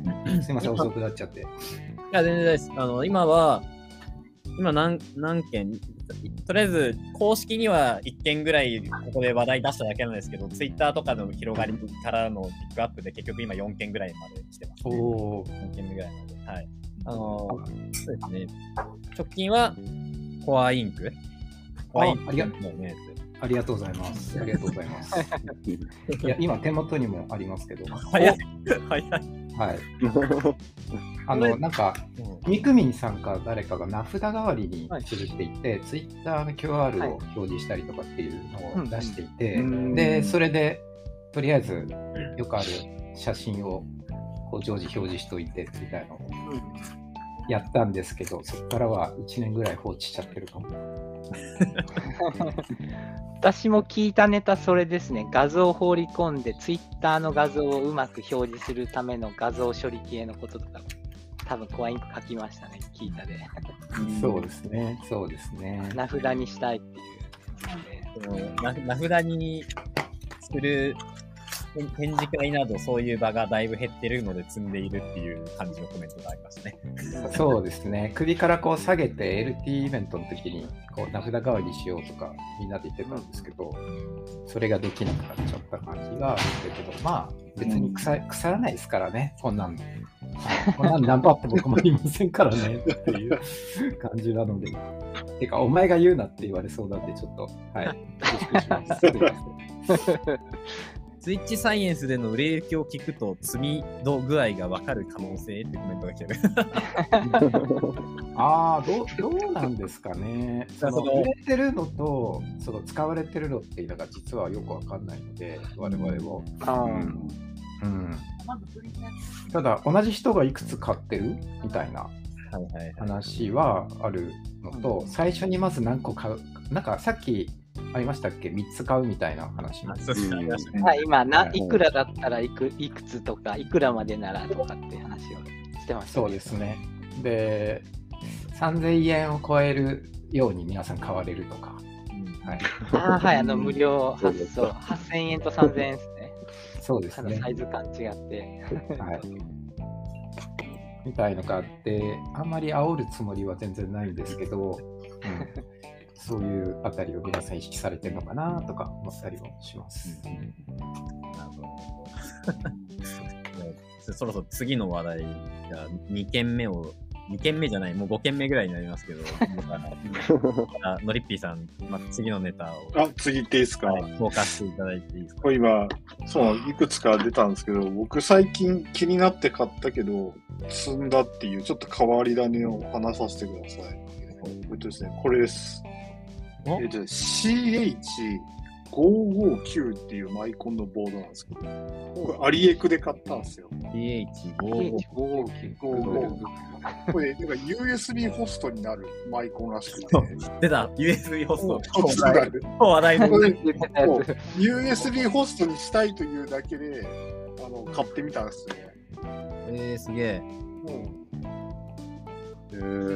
F: すみません遅くなっちゃって。
A: いや、全然ないです。あの、今は、今何、何件、とりあえず、公式には1件ぐらい、ここで話題出しただけなんですけど、ツイッターとかの広がりからのピックアップで、結局今4件ぐらいまで来てます、ね。
F: おお。
A: 4件目ぐらいまで。はい。あの、そうですね。直近は、コアインク。コアインク
F: ありが
A: のね、
F: ありがとうございます。ありがとうございます。いや今手元にもありますけど、
A: 早い。早い。
F: はい。あのなんか。
A: うん
F: みくみんさんか誰かが名札代わりにするって言って、ツイッターの QR を表示したりとかっていうのを出していて、
C: うん
F: で、それでとりあえずよくある写真をこう常時表示しといてみたいなのをやったんですけど、そこからは1年ぐらい放置しちゃってるかも。
B: 私も聞いたネタ、それですね。画像を放り込んで、ツイッターの画像をうまく表示するための画像処理系のこととか、多分コアインク書きましたね、聞いたで。
F: そうですね、そうですね。
B: 名札にしたいっていう。
A: そのな名札にする展展示会などそういう場がだいぶ減ってるので積んでいるっていう感じのコメントがありましたね。
F: そうですね、首からこう下げて LT イベントの時にこう名札代わりにしようとかみんなで言ってたんですけど、それができなくなっちゃった感じがあるけど、まあ別に腐腐らないですからね、こんなん。はいこんなんナンバーって僕もいませんからねっていう感じなので。てか、お前が言うなって言われそうなんで、ちょっと、はい。自粛します。すいません
A: スイッチサイエンスでの売れ行きを聞くと、積み度具合がわかる可能性ってコメントが来てる。
F: ああ、どうどうなんですかね。その売れてるのとその使われてるのっていうのが実はよくわかんないので、我々も。
B: あー
F: うん、ただ、同じ人がいくつ買ってるみたいな。話はあるのと、最初にまず何個買う。なんかさっきありましたっけ ?3 つ買うみたいな話
B: はい、今な、
F: はい
B: いくらだったらいくいくつとか、いくらまでならとかって話をしてました、
F: そうですね。で、3000円を超えるように皆さん買われるとか。
A: うん
F: はい、
B: あーはい、あの無料発送、8000円と3000円ですね。
F: そうですね
B: サ。イズ感違って。
F: はい。みたいのがあって、あんまり煽るつもりは全然ないんですけど、うん、そういうあたりを皆さん意識されてるのかなとか思ったりもします。
A: なるほど。そろそろ次の話題が2件目を、2件目じゃない、もう5件目ぐらいになりますけど、あのりっぴーさん、また次のネタを、
C: あ、次っていいですか、
A: はい、フォーカスしていただいていいですか
C: 今、そう、いくつか出たん。ですけど、僕最近気になって買ったけど、積ん。だっていう、ちょっと変わり種を話させてください。えっとですね、これです。
A: お？
C: えっと、CH559 っていうマイコンのボードなんですけど、これアリエクで買ったんですよ。
A: PH55。
B: 559。
C: これ、なんか USB ホストになるマイコンらしくて、
A: 出た !USB ホスト。話題の。
C: USB ホストにしたいというだけで、あの、買ってみたんですね。
A: えー、すげえ。
D: えー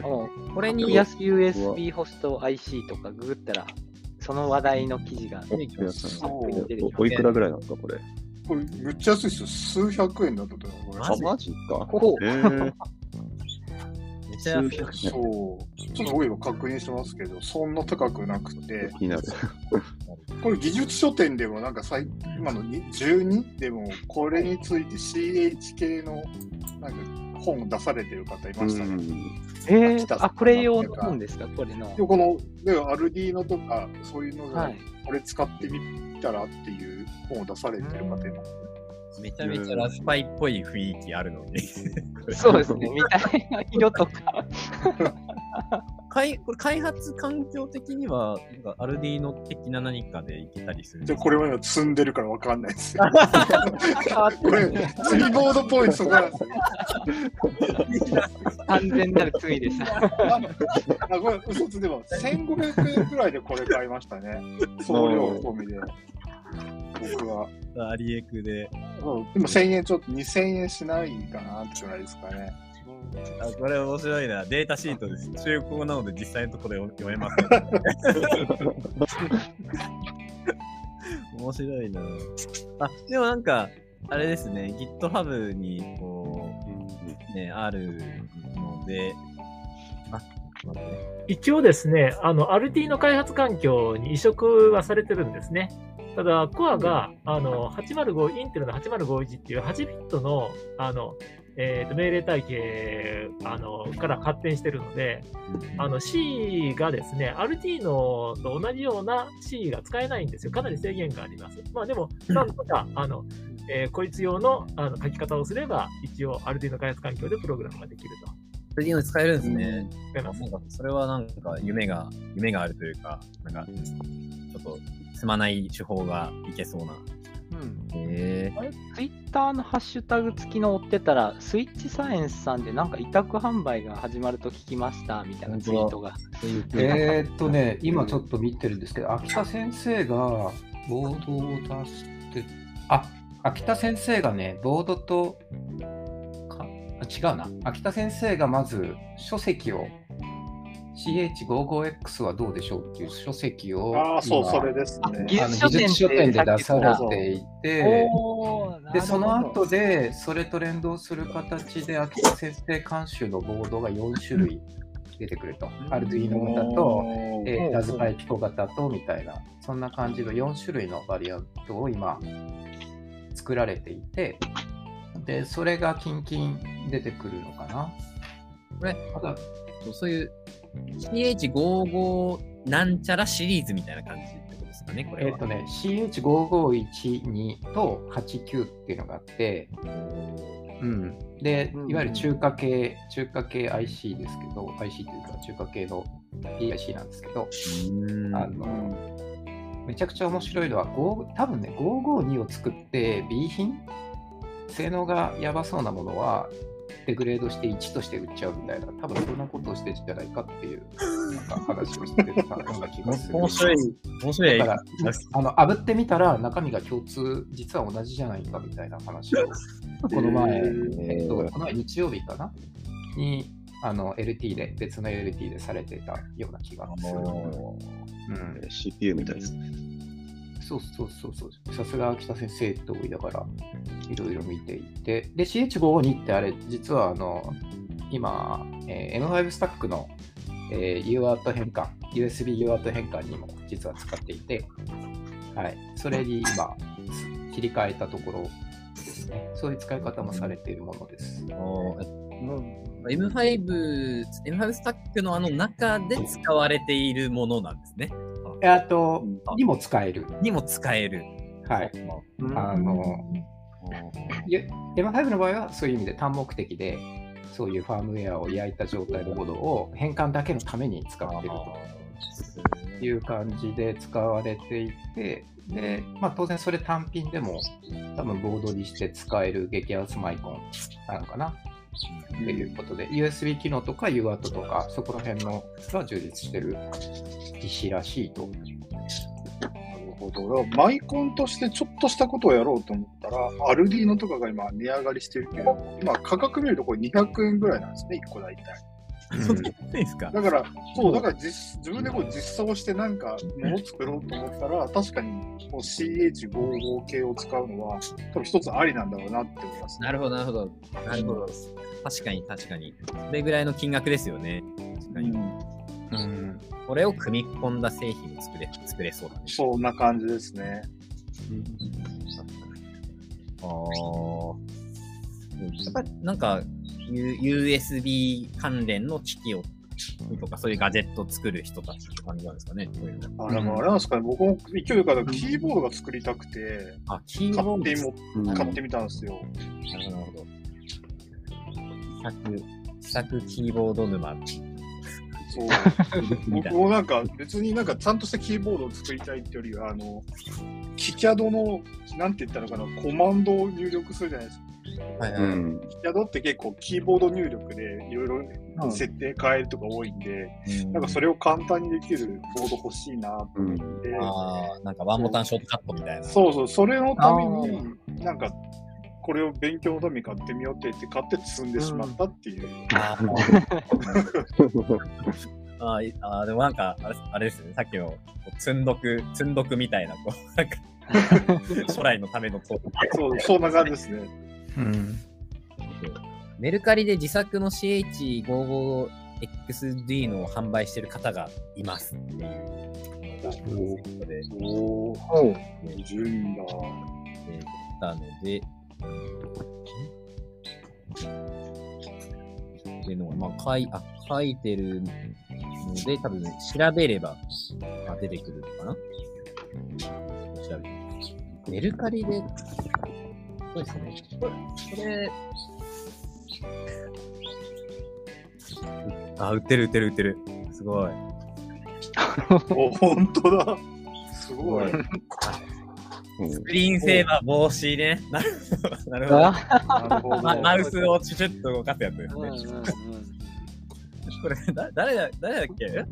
B: もう
A: これに
B: USB ホスト IC とかググったら、その話題の記事が
D: お皆さん
C: そう
D: おおいくらぐらいなんですか、これ？
C: これ、むっちゃ安いですよ。数百円だったと思う。これ
A: マジ
D: あ、マジか？
B: ほう
D: えー、
A: めっちゃ安い。
D: 数百
C: そう。ちょっと僕今確認してますけど、そんな高くなくて、
D: 気になる。
C: これ技術書店でもなんか最今のに12でもこれについて CH 系のなんか本出されてる方いましたね。
D: うん
B: えー、あ、これ用の本ですかこれの？
C: でこのでアルディーノとかそういうので
B: はい。
C: これ使ってみたらっていう本を出されてる方います。
A: めちゃめちゃラズパイっぽい雰囲気あるのに。
B: そうですね。見た目の色とか。
A: 開これ開発環境的には、なんかアルディーノ的な何かでいけたりする
C: じゃこれは今積んでるからわかんないですよ。これ釣りボードっぽいそこなんですよ。
B: 完全なる罪です。
C: あこれ嘘つでも1500円くらいでこれ買いましたね。送料込みで。僕は。
A: アリエクで。
C: でも1000円ちょっと2000円しないかなってくらいですかね。
A: あこれ面白いな。データシートです。中古なので実際のところで読めます、面白いな。あ、でもなんか、あれですね、GitHub にこう、ね、あるので、あ、待ってね。
E: 一応ですね、あの、アルティの開発環境に移植はされてるんですね。ただ、コアが、あの、805、インテルの8051っていう8ビットの、あの、えーと命令体系あのから発展してるので、あの C がですね、アルティーノと同じような C が使えないんですよ。かなり制限があります。まあでも、なんとか、あの、えーこいつ用のあの書き方をすれば、一応アルティーノ開発環境でプログラムができると。
A: アルディーノ使えるんですね。
E: 使えます
A: なんか、それはなんか夢が、夢があるというか、なんか、ちょっと、積まない手法がいけそうな。
B: うん。
A: へえ
B: あれ、ツイッターのハッシュタグ付きの追ってたら、スイッチサイエンスさんでなんか委託販売が始まると聞きましたみたいなツイートが。
F: えーっとね、今ちょっと見てるんですけど、秋田先生がボードを出して、あ、秋田先生がね、ボードと、違うな。秋田先生がまず書籍を、CH55X はどうでしょうっていう書籍を、
C: ああ、そう、
F: 今
C: それですね。
F: あの
B: 技術書店
F: で出されていて、で、その後で、それと連動する形で、秋田先生監修のボードが4種類出てくると。アルドゥイーノ型と、えーラズパイピコ型とみたいな、そんな感じの4種類のバリアントを今、作られていて、で、それがキンキン出てくるのかな。
A: これそういう CH55 なんちゃらシリーズみたいな感じってことですかね、これは。
F: えっ、とね、CH5512 と89っていうのがあって、うん。で
B: うん、
F: いわゆる中華系、中華系 IC ですけど、IC というか中華系の PIC なんですけど、
A: うん
F: あの、めちゃくちゃ面白いのは、5多分ね、552を作って B 品？性能がやばそうなものは、デグレードして1として売っちゃうみたいな、多分そんなことをしてるんじゃないかっていう、なんか話をしてたような気がする。
A: 面白い、面白い。
F: だから、あの炙ってみたら中身が共通、実は同じじゃないかみたいな話を、この前、えっと、この前日曜日かなに、あの、LT で、別の LT でされてたような気がする。うん、
D: CPU みたいですね。
F: そうそうそうそう。さすが秋田先生と言いながら、いろいろ見ていて。で、CH552 ってあれ、実はあの、今、えー M5 スタックの、えー UART 変換、USB UART 変換にも実は使っていて、はい。それに今、切り替えたところですね。そういう使い方もされているものです。
A: おー M5、M5 スタックのあの中で使われているものなんですね。
F: えあと
A: あ、
F: にも使える。
A: にも使える。
F: はい。
B: うん
F: あの、いや M5 の場合はそういう意味で単目的で、そういうファームウェアを焼いた状態のものを変換だけのために使っているという感じで使われていて、で、まあ、当然それ単品でも多分ボードにして使える激アツマイコンなのかなっていうことで、USB 機能とか UART とかそこら辺のが充実してる機種らしいと。
C: なるほど。だからマイコンとしてちょっとしたことをやろうと思ったら、アルディーノとかが今値上がりしてるけど、今価格見るとこれ200円ぐらいなんですね、1個大体。
A: そんなにないですか？
C: だから、そう、だから実自分でこう実装してなんかもの作ろうと思ったら、確かにこう CH55 系を使うのは、多分一つありなんだろうなって思います、
A: なるほど、なるほど。なるほど。確かに、確かに。それぐらいの金額ですよね。確かに。
F: うん
A: これを組み込んだ製品を作れ作れそうだね。
C: そんな感じですね。
A: ああ。やっぱりなんか、U- USB 関連の機器をとか、そういうガジェットを作る人たちって感じなんですかね。そういうの
C: ああれなんですかね、僕も勢いからキーボードが作りたくて、
A: あ、キーボード
C: 買ってみたんですよ。
A: なるほど、なるほど。試作、キーボード沼
C: そう。僕もなんか別になんかちゃんとしたキーボードを作りたいってよりは、あの、キキャドの、なんて言ったのかな、コマンドを入力するじゃないですか。
A: はいはい。
D: うん。
C: キキャドって結構キーボード入力でいろいろ設定変えるとか多いんで、なんかそれを簡単にできるボード欲しいなと思って、
A: ああ、なんかワンボタンショートカットみたいな。
C: そうそう、それのために、なんか、これを勉強のために買ってみようって言って買って積んでしまったっていう。
A: あーああー、でもなんか、あれあれですね、さっきのこう積んどく、積んどくみたいな、こう、なんか、将来のためのこう
C: そう、そんな感じですね。
F: うん。
A: メルカリで自作の CH55XD のを販売してる方がいますっていう。
C: おお、
B: おう
C: 20人だ。
A: 出たので、っていうのが、まあ、書いあ書いてるので、多分、調べれば、あ出てくるのかな調べてメルカリで、そうですね。これ、これ、あ、売ってる売ってる売ってる。すごい。
C: お、本当だ。すごい。
D: うん
A: スクリーンセーバー防止ね。なるほど。なるほど。マウスをチュチュッと動かすやつですね。これ、だ誰だ、誰だっけ？え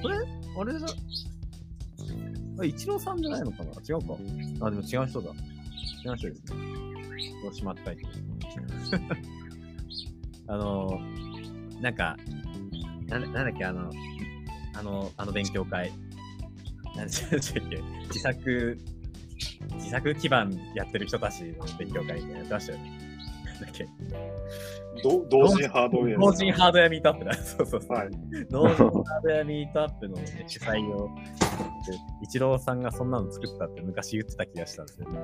A: これ、あれだ。あれ、イチローさんじゃないのかな？違うか。あ、でも違う人だ。違う人ですね。どうしまったり。あの、なんか、ななんだっけ、あの、あの、あの勉強会。なんでしたっけ？自作、自作基盤やってる人たちの勉強会みたいなのやってましたよね。だっけ
C: ど同人ハードウェア。
A: 同人ハードウェアミートアップだ。そうそうそう。
C: はい。
A: 同人ハードウェアミートアップの、ね、主催を、イチローさんがそんなの作ったって昔言ってた気がしたんですよね。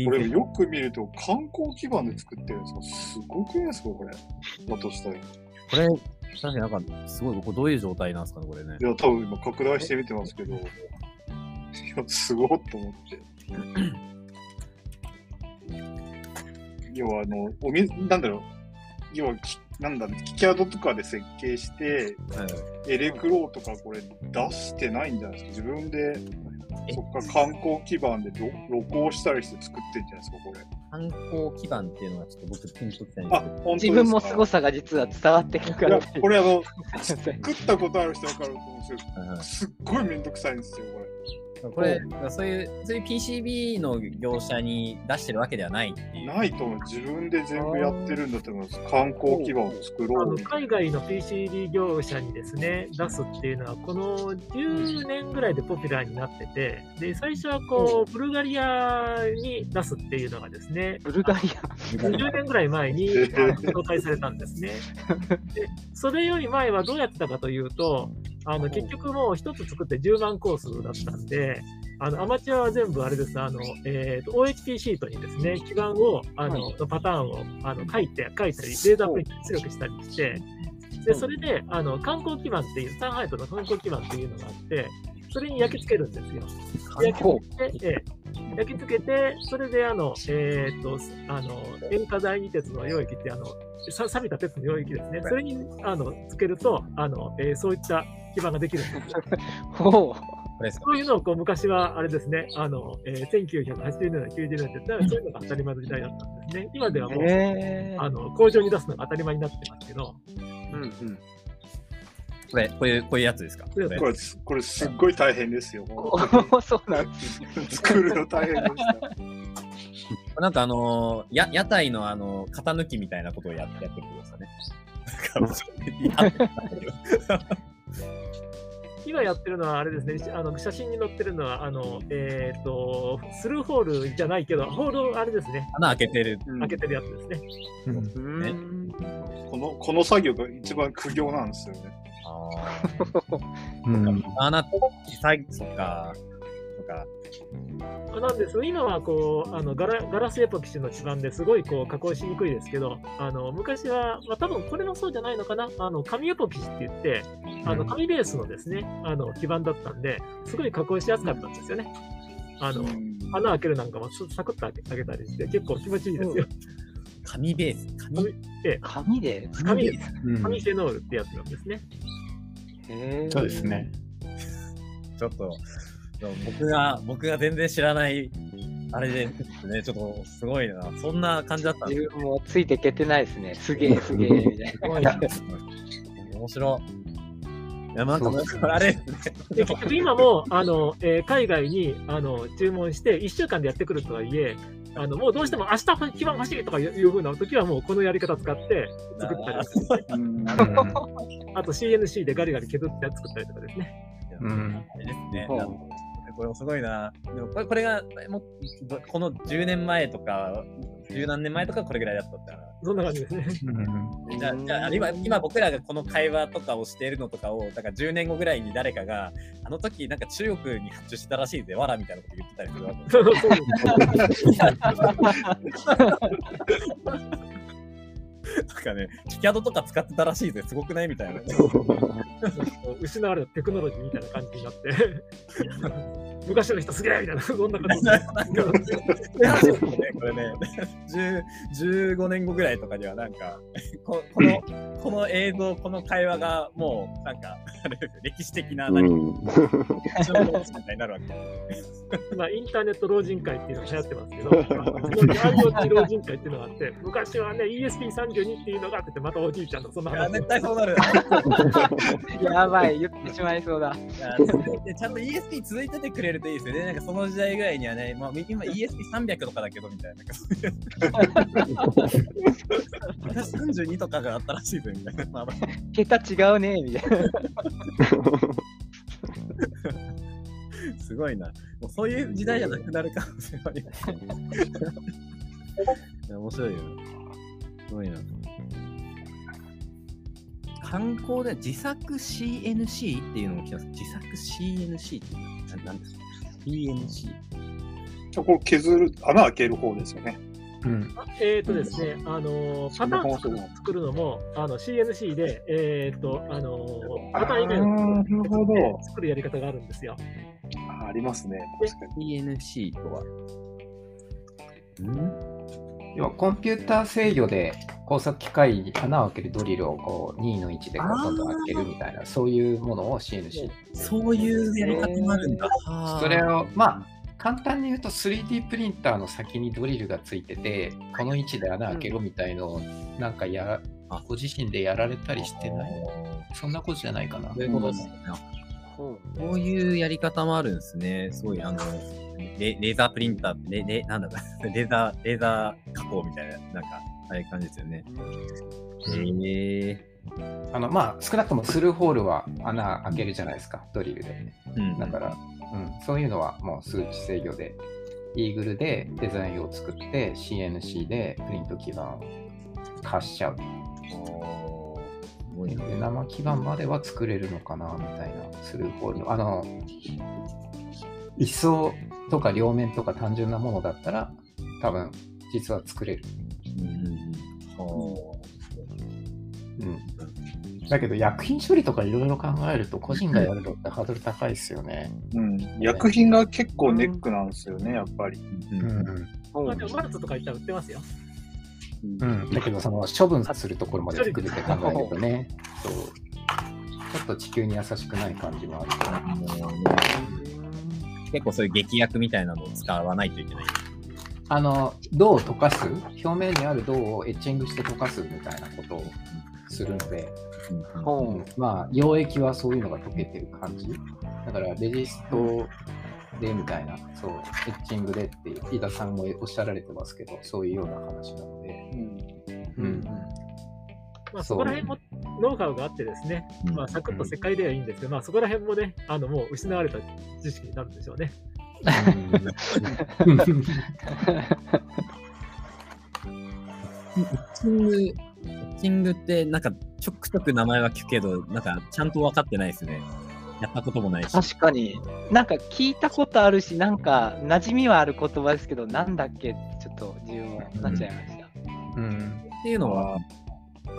C: これよく見ると観光基盤で作ってるんですかすごくないですかこれ。だとしたら。
A: これ、確かになんか、すごい、ここどういう状態なんですかね、これね
C: い。や、多分今拡大して見てますけど、いや、すごっと思って。要は、あの、おみ、なんだろう、要は、きなんだろう、キキャドとかで設計して、
A: はい
C: エレクローとかこれ出してないんじゃないですか。自分で、
A: え？
C: そっか観光基盤でろ露光したりして作ってんじゃないですか、これ。
A: 観光基盤っていうのはちょっと僕ピンときたいんで
C: あ
A: すけど、、
C: 本当ですか？
B: 自分も凄さが実は伝わってくるか
C: いや
B: ら。、
C: これあの、作ったことある人わかると思うんですけ
A: はいはい
C: ど、すっごいめんどくさいんですよ、これ。
A: これ、そういう、そういう PCB の業者に出してるわけではないっていう。
C: ないと思う。自分で全部やってるんだと思います。観光基盤を作ろ
E: あの
C: うみたい
E: 海外の PCB 業者にですね、出すっていうのは、この10年ぐらいでポピュラーになってて、で、最初はこう、ブルガリアに出すっていうのがですね、
B: ブルガリ
E: 20年ぐらい前に 公開されたんですね。で、それより前はどうやってたかというと、あの結局もう一つ作って10万コースだったんで、あのアマチュアは全部あれです、あのえーと OHP シートにですね、基板を、あののパターンをあの書いて、書いたり、レーザープリント出力したりして、でそれであの観光基板っていう、サンハイトの観光基板っていうのがあって、それに焼き付けるんですよ。で焼き付けて、ええ焼き付けて、それであの、えーっと、あの、塩化第二鉄の溶液って、あの、さ錆びた鉄の溶液ですね。それに、あの、つけると、あの、えーそういった基板ができるんですよ。
B: ほ
A: これですか
E: そういうのをこう昔はあれですね、あの、えー、1980年代、90年代って言ったら、そういうのが当たり前の時代だったんですね。今では
B: う。
E: もう、
B: へー
E: あの、工場に出すのが当たり前になってますけど、
B: うんうん
A: これ、こういう、こういうやつですか？これ
E: こ
C: これ、これすっごい大変ですよ。
B: おそうなんですね。
C: 作るの大変でした。
A: なんかあのーや、屋台のあの、型抜きみたいなことをやってやってくるんですよね。
E: 今やってるのはあれですね、あの写真に載ってるのは、あの、えっ、と、スルーホールじゃないけど、ホールあれですね、
A: 穴開けてる。
E: 開けてるやつですね。
F: うん。
B: うーん。
C: この、この作業が一番苦行なん。ですよね。
A: あ
F: うん
A: あ。穴、さそっか。そっか。
E: なんです今はこうあのガラガラスエポキシの基板ですごいこう加工しにくいですけど、あの昔は、まあ、多分これもそうじゃないのかな、あの紙エポキシって言って、あの紙ベースのですねあの基板だったんで、すごい加工しやすかったんですよね。あの穴開けるなんかもすサクッと開け開けたりして、結構気持ちいいですよ。
A: 紙ベース。紙
B: 紙で
E: 紙です。
F: うん
E: 紙フェノールってやつなんですね。
B: へー
F: そうですね。
A: ちょっと、僕が、僕が全然知らない、あれですね、ちょっとすごいな。そんな感じだった
B: 自分もついていけてないですね。すげえすげえみたい
A: すごいな。面白い。いや、なんか、あれですね。
E: で結局今もあの、えー海外にあの注文して1週間でやってくるとはいえ、あのもうどうしても明日基板欲しいとかいうふうな時はもうこのやり方使って作ったりとか。あと CNC でガリガリ削って作ったりとかですね。
F: うん。
A: ですね。これもすごいな。でもこれこれがもうこの10年前とか、十何年前とかこれぐらいだったって
E: そんな感じですね。
F: うん
A: じゃあ、じゃあ今、今僕らがこの会話とかをしているのとかを、だから10年後ぐらいに誰かが、あの時なんか中国に発注してたらしいぜ、わらみたいなこと言ってたりするわけ。
E: そう そう
A: とかね、キキャドとか使ってたらしいぜ、すごくないみたいな。
E: 失われたテクノロジーみたいな感じになって。昔の人すげえみたいな、そんな感じ。
A: なんか、ね、これね、15年後ぐらいとかにはなんか、ここの、この映像、この会話がもう、なんか、歴史的な
D: う
A: 何
D: ん。
A: か、情報みたいになるわけ。
E: 今、インターネット老人会っていうのが流行ってますけど、IoT 老人会っていうのがあって、昔はね、ESP32 っていうのがあって、またおじいちゃんのそんな、話
A: 絶対そうなる。
B: やばい、言ってしまいそうだ。
A: ちゃんと ESP 続いててくれるといいですよね。なんかその時代ぐらいにはね、まあ、今 ESP300 とかだけどみたいな。私32とかがあったらしいぜみたいな。まあまあ
B: 桁違うね、みたいな。
A: すごいな。もうそういう時代じゃなくなる可能性はあります。いや面白いよ。すごいな。観光で自作 CNC っていうのも来てます。自作 CNC っていうのは何ですか ?CNC。
C: これ削る、穴開ける方ですよね。
F: うん。
E: あえっ、とですね、あのーパターン作る作るのも、あの CNC で、えっ、と、あのーパターン以外の
C: なるほど
E: 作るやり方があるんですよ。
C: あありますね。確かに。
A: ENC とは？ん？
F: 要はコンピューター制御で工作機械に穴を開けるドリルをこう2の位置でこうどんどん開けるみたいな、そういうものを CNC。
A: そういうやり方もあるんだ。はあ
F: それを、まあ、簡単に言うと 3D プリンターの先にドリルがついてて、この位置で穴開けろみたいのを、なんかや
A: あ
F: ご自身でやられたりしてない？
A: あ
F: そんなことじゃないかな。
A: そういうやり方もあるんですね。すごい、あの、レレーザープリンター、レ、レ、なんだ レーザー、レーザー加工みたいな、なんか、ああいう感じですよね。へえ
F: あのまあ、少なくともスルーホールは穴開けるじゃないですか、ドリルで。
A: うん。
F: だから、うん、そういうのはもう数値制御で、イーグルでデザインを作って CNC でプリント基板を貸しちゃう。生基板までは作れるのかなみたいな、スルーホールの。あの、一層とか両面とか単純なものだったら、多分実は作れる。
A: うんうんうんは
F: うん。だけど薬品処理とかいろいろ考えると個人がやるのってハードル高いですよね。
C: うん。薬品が結構ネックなんですよね、やっぱり。
A: あうんうん
B: う
E: まあ、でもマルツとか行ったら売ってますよ。
F: うん、だけどその処分するところまで作るって考えるとね、そうちょっと地球に優しくない感じもあるから。
A: 結構そういう劇薬みたいなのを使わないといけない。
F: あの、銅を溶かす、表面にある銅をエッチングして溶かすみたいなことをするので、
A: うん
B: ほ
F: うんまあ、溶液はそういうのが溶けてる感じ。だから、レジストでみたいな、そう、エッチングでって、飯田さんもおっしゃられてますけど、そういうような話なので、
C: うん。
F: うん。
E: まあ、
F: そ
E: こら辺もノウハウがあってですね、
A: うん。
E: まあ、サクッと世界ではいいんですけど、まあ、そこら辺もね、あのもう失われた知識になるんでしょうね。
A: エッチング、エッチングってなん。かちょくちょく名前は聞くけど、なん。かちゃん。と分かってないですね。やったこともないし。
B: 確かに、なん。か聞いたことあるし、なん。か馴染みはある言葉ですけど、なん。だっけってちょっと自分もなっちゃいました。
F: うん。
A: っていうのは、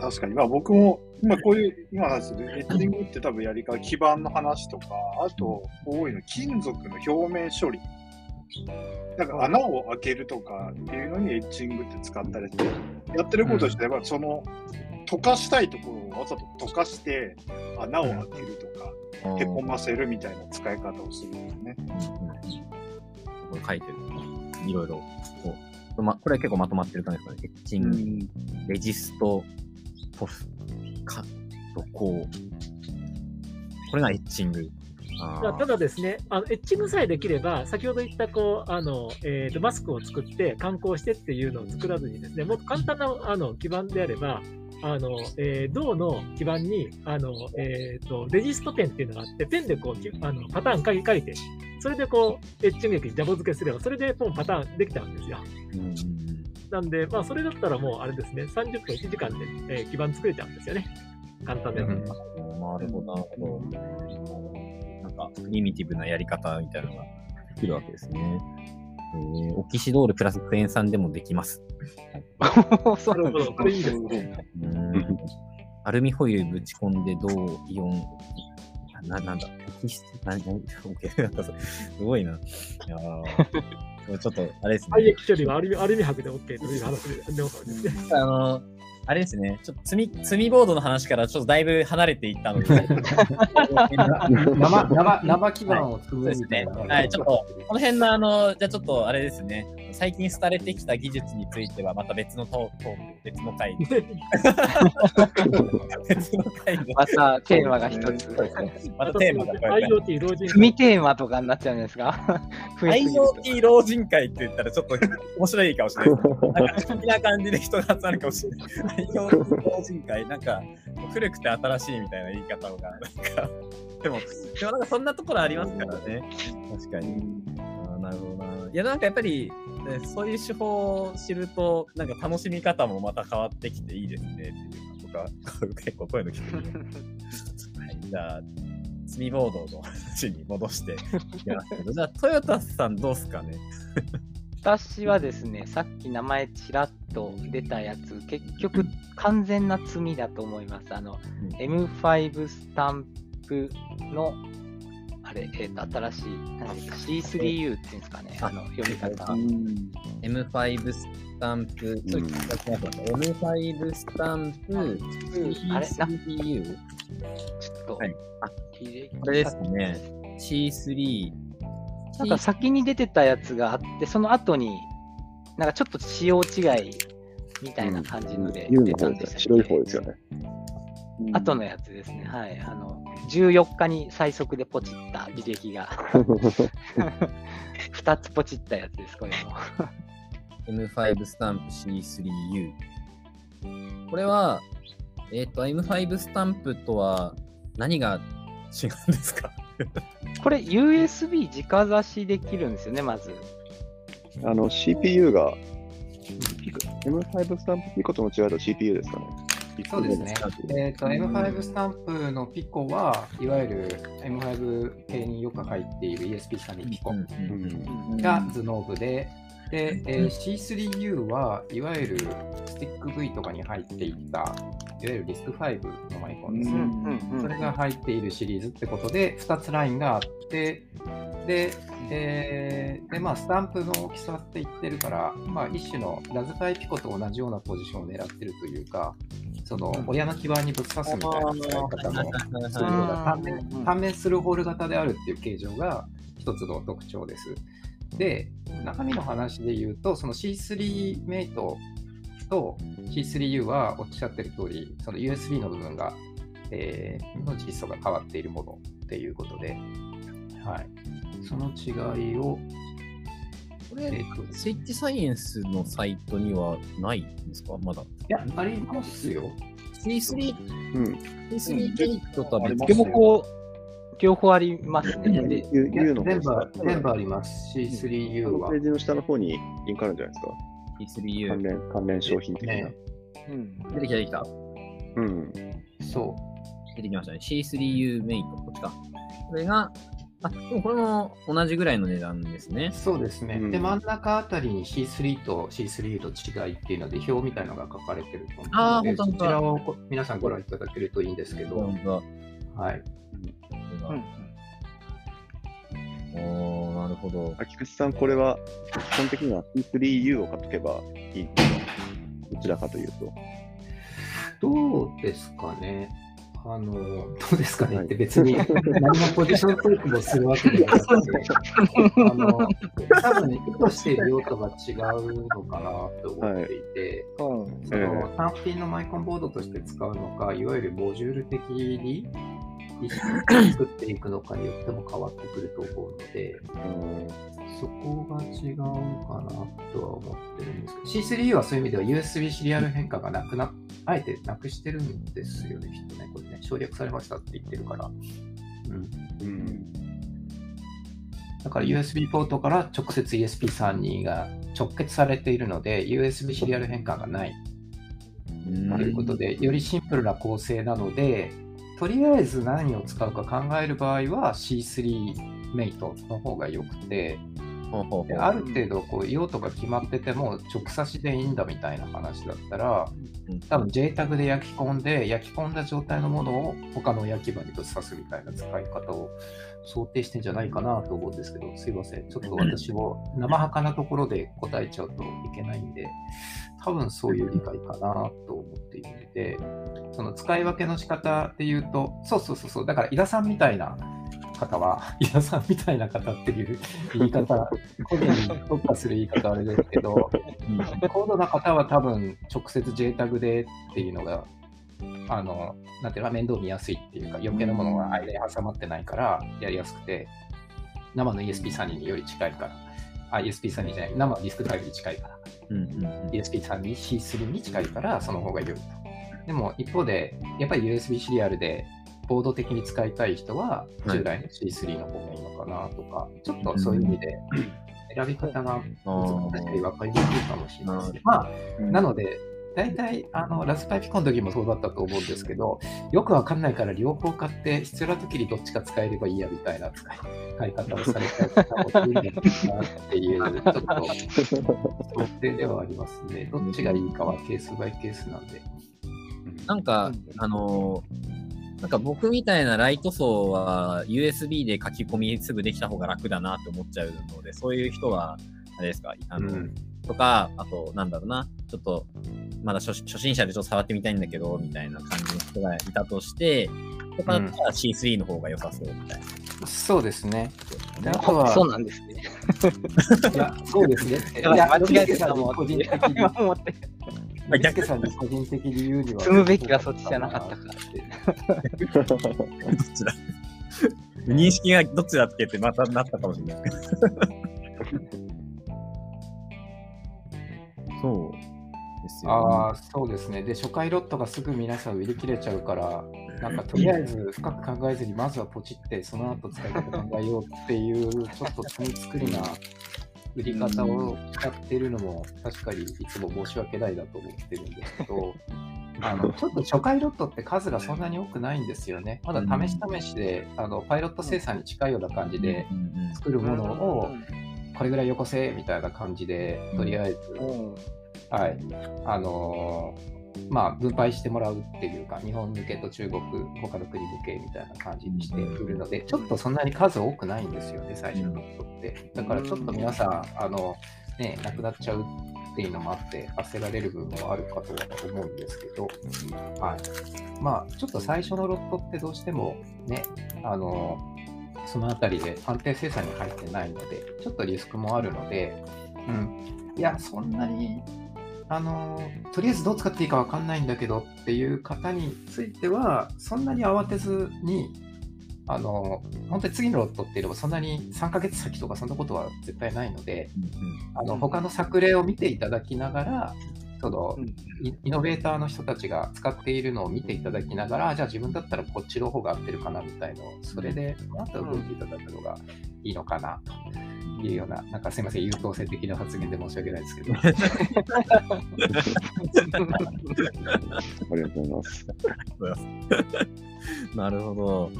C: 確かに。まあ僕も、今こういう、今話するエッチングって多分やり方、基板の話とか、あと多いの金属の表面処理。なんか穴を開けるとかっていうのにエッチングって使ったりして、やってることとしては、その、溶かしたいところをわざと溶かして穴を開けるとか、へこませるみたいな使い方をするんですね。
A: これ書いてる。いろいろ。ま、これ結構まとまってる感じですかね。エッチング、レジスト、ポス、カ、ドコー。これがエッチング。
E: ただですね、あのエッチングさえできれば、先ほど言ったこうあの、えーとマスクを作って、観光してっていうのを作らずにですね、もっと簡単なあの基板であれば、あのえー銅の基板にあの、えーとレジストペンっていうのがあって、ペンでこうきあのパターン書い書いて、それでこうエッチング液にジャボ付けすれば、それでもうパターンできちゃうんですよ。なんで、まあ、それだったらもうあれですね、30分、1時間で、えー基板作れちゃうんですよね。簡単で。
F: うん
A: なるほど、なるほど。なんか、プリミティブなやり方みたいなのができるわけですね。えー、オキシドールプラスクエン酸でもできます。
B: そう
E: なるほど、これいいですね。
A: うんアルミホイルぶち込んで銅イオン、な、なんだ、オキシ、な、な、オッケー、なんかそすごいな。いやーちょっと、あれですね。
E: 廃液処理はアルミアルミ箔で OK という話で、ね。
A: あの、あれですね、ちょっと積み、積みボードの話からちょっとだいぶ離れていったので、
F: 生、生、生基板を作る
A: そうです。ねはい、ちょっと、この辺のあの、じゃあちょっとあれですね、最近廃れてきた技術については、また別のトーク、別の回で、別の回で、
B: またテーマが一つ。
A: またテーマが
E: IoT 老人
B: 組テーマとかになっちゃうんですか？
A: IoT 老人会って言ったらちょっと面白いかもしれない。なんか不思議な感じで人が集まるかもしれない。用人会、なんか古くて新しいみたいな言い方が、なんか、でも、でもなんかそんなところありますからね。確かに。あなるほどな。いや、なんかやっぱり、ねそういう手法を知ると、なんか楽しみ方もまた変わってきていいですねっていうのとか、結構こういうの聞くので。はい、じゃあ、積みボードの話に戻していきますけど、じゃあ、トヨタさんどうすかね
B: 私はですね、さっき名前ちらっと出たやつ、結局完全な積みだと思います。あの、
A: うん
B: M5 スタンプの、あれ、えっ、と、新しい、何だっけ C3U っていうんですかね、
A: あ
B: あの、読み方。
A: M5 スタンプ、ちょっと聞かせてもらって M5 スタンプ、
B: あれ？な
A: C3U?
B: ちょっと、
A: はいあこれですね。C3。
B: なんか先に出てたやつがあって、その後に、なんかちょっと仕様違いみたいな感じので出
D: の
B: たんでしたっけ
D: 方ですね。白い方ですよね。
B: 後のやつですね。はい。あの、14日に最速でポチった履歴が、2つポチったやつです、これも。
A: M5 スタンプ C3U。これは、えっ、と、M5 スタンプとは何が違うんですか？
B: これ USB 直差しできるんですよね、まず。
D: あの、CPU が、ピコ M5 スタンプピコとの違いと CPU ですかね。
F: そうですね。えっ、と、M5 スタンプのピコは、いわゆる M5 系によく入っている ESP さんにピコが頭脳部で、で、えー C3U はいわゆるスティック V とかに入っていった、いわゆるリスク5のマイコンですね。それが入っているシリーズってことで、2つラインがあって、で、えーでまあ、スタンプの大きさって言ってるから、まあ、一種のラズパイピコと同じようなポジションを狙ってるというか、その親の基板にぶっ刺すみたいな使い方もするような単面するホール型であるっていう形状が一つの特徴です。で、中身の話で言うと、その C3 メイトと C3U はおっしゃってる通り、その USB の部分が、えーの実素が変わっているものっていうことで、はい。その違いを、
A: これ、
F: えーと
A: スイッチサイエンスのサイトにはないんですか？まだ。
F: いや、ありますよ。
A: C3、
D: うん。
A: C3 ケイトとは別
B: 両方、両方ありますね。で
D: U, の方
F: 全部
D: ですか
F: 全部あります。C3U は
D: ペ。ージの下の方にリンクあるんじゃないですか。関
A: C3U。
D: 連関連商品的な。
F: ね、
B: うん
A: 出てきた、出てきた。
D: うん。
F: そ
A: 出てきましたね。C3U メイト。こっちか。これが、あ、でもこれも同じぐらいの値段ですね
F: う。そうですね。
D: うん
F: で、真ん中あたりに C3 と C3U と違いっていうので、表みたいなのが書かれてると思うので、
A: あ
F: そちらをこ皆さんご覧いただけるといいんですけど、
A: 本当だ。
F: はい。
A: これが
B: うん。
A: おー、なるほど。
D: あ菊池さん、これは基本的には C3U を買っとけばいいんですか。どちらかというと。
F: どうですかね。あの、どうですかね。
D: はい。
F: って別に 何もポジショントークもするわけではなくて、あの、多分ね、意図している用途が違うのかなと思っていて、そ
D: え
F: の単品のマイコンボードとして使うのか、いわゆるモジュール的に一緒に作っていくのかによっても変わってくると思うので、
D: うん
F: そこが違うかなとは思ってるんですけど、C3U はそういう意味では USB シリアル変化がなくな、あえてなくしてるんですよね、きっとね。これね、省略されましたって言ってるから。うん。
D: うん。
F: だから USB ポートから直接 ESP32 が直結されているので、USB シリアル変換がない
A: うん
F: ということで、よりシンプルな構成なので、とりあえず何を使うか考える場合は C3 メイトの方が良くて、である程度こう用途が決まってても直差しでいいんだみたいな話だったら
A: うん
F: 多分 JTAG で焼き込んで焼き込んだ状態のものを他の焼き場にぶっ刺すみたいな使い方を想定してんじゃないかなと思うんですけどすいません。ちょっと私も生はかなところで答えちゃうといけないんで多分そういう理解かなと思っているのでその使い分けの仕方で言うとそうそうそうそう。だから井田さんみたいな方は井田さんみたいな方っていう 言い方個人に特化する言い方はあれですけど高度な方は多分直接 JTAG でっていうのがあのなんていうの面倒見やすいっていうか余計なものが間に挟まってないからやりやすくて生の ESP32 により近いからあ ESP32 じゃない生のディスクドライブに近いから
A: うんうんうん
F: ESP32 C3 に近いからその方が良いと。でも一方で、やっぱり USB シリアルでボード的に使いたい人は
A: はい
F: 従来の C3 の方がいいのかなとか、ちょっとそういう意味で選び方が難しい分かりにくいかもしれないですね。まあ、なので、大体あのラズパイピコンの時もそうだったと思うんですけど、よくわかんないから両方買って必要な時にどっちか使えればいいやみたいな使い方をされちゃう方もいるんだなっていう、ちょっと想定ではありますね。どっちがいいかはケースバイケースなんで。
A: なんか、あのーなんか僕みたいなライト層は USB で書き込みすぐできた方が楽だなって思っちゃうので、そういう人は、あれですか、あの、
F: うん。
A: とか、あと、なんだろうな、ちょっと、まだ初初心者でちょっと触ってみたいんだけど、みたいな感じの人がいたとして、とかだったら C3 の方が良さそうみたいな。
F: そうですね。であとは
B: そうなんですね。
F: いやそうですね。い
B: や間違えて
F: さんに
B: たもん
F: 個人的に、
B: 今 思って。
F: さんに個人的に言うには。
B: 積むべきはそっちじゃなかったかって。
A: どっちだ認識がどっちだっけってまたなったかもしれないですけど。そうですよ、
F: ああ、そうですね。で、初回ロットがすぐ皆さん売り切れちゃうから、なんかとりあえず深く考えずに、まずはポチって、その後使い方考えようっていう、ちょっと積み作りな売り方をやってるのも、確かにいつも申し訳ないなと思ってるんですけど、あのちょっと初回ロットって数がそんなに多くないんですよね。まだ試し試しで、あのパイロット生産に近いような感じで作るものを、これぐらいよこせみたいな感じで、とりあえず、
B: うん。
F: はい、あのーまあ、分配してもらうっていうか、日本向けと中国、他の国向けみたいな感じにしているので、ちょっとそんなに数多くないんですよね、最初のロットって。だからちょっと皆さん、あの、ね、なくなっちゃうっていうのもあって、焦られる部分もあるかとは思うんですけど、はい。まあ、ちょっと最初のロットってどうしてもね、あのそのあたりで安定生産に入ってないので、ちょっとリスクもあるので、うん、いや、そんなにあのとりあえずどう使っていいかわかんないんだけどっていう方については、そんなに慌てずに、あの本当に次のロットっていうのはそんなに3ヶ月先とかそんなことは絶対ないので、あの他の作例を見ていただきながら、その
B: うん
F: イイノベーターの人たちが使っているのを見ていただきながら、じゃあ自分だったらこっちの方が合ってるかなみたいのを、それでまた動いていただくのがいいのかなというような、なんかすみません、優等生的な発言で申し訳ないですけど。
D: ありがとうございます。
A: なるほど。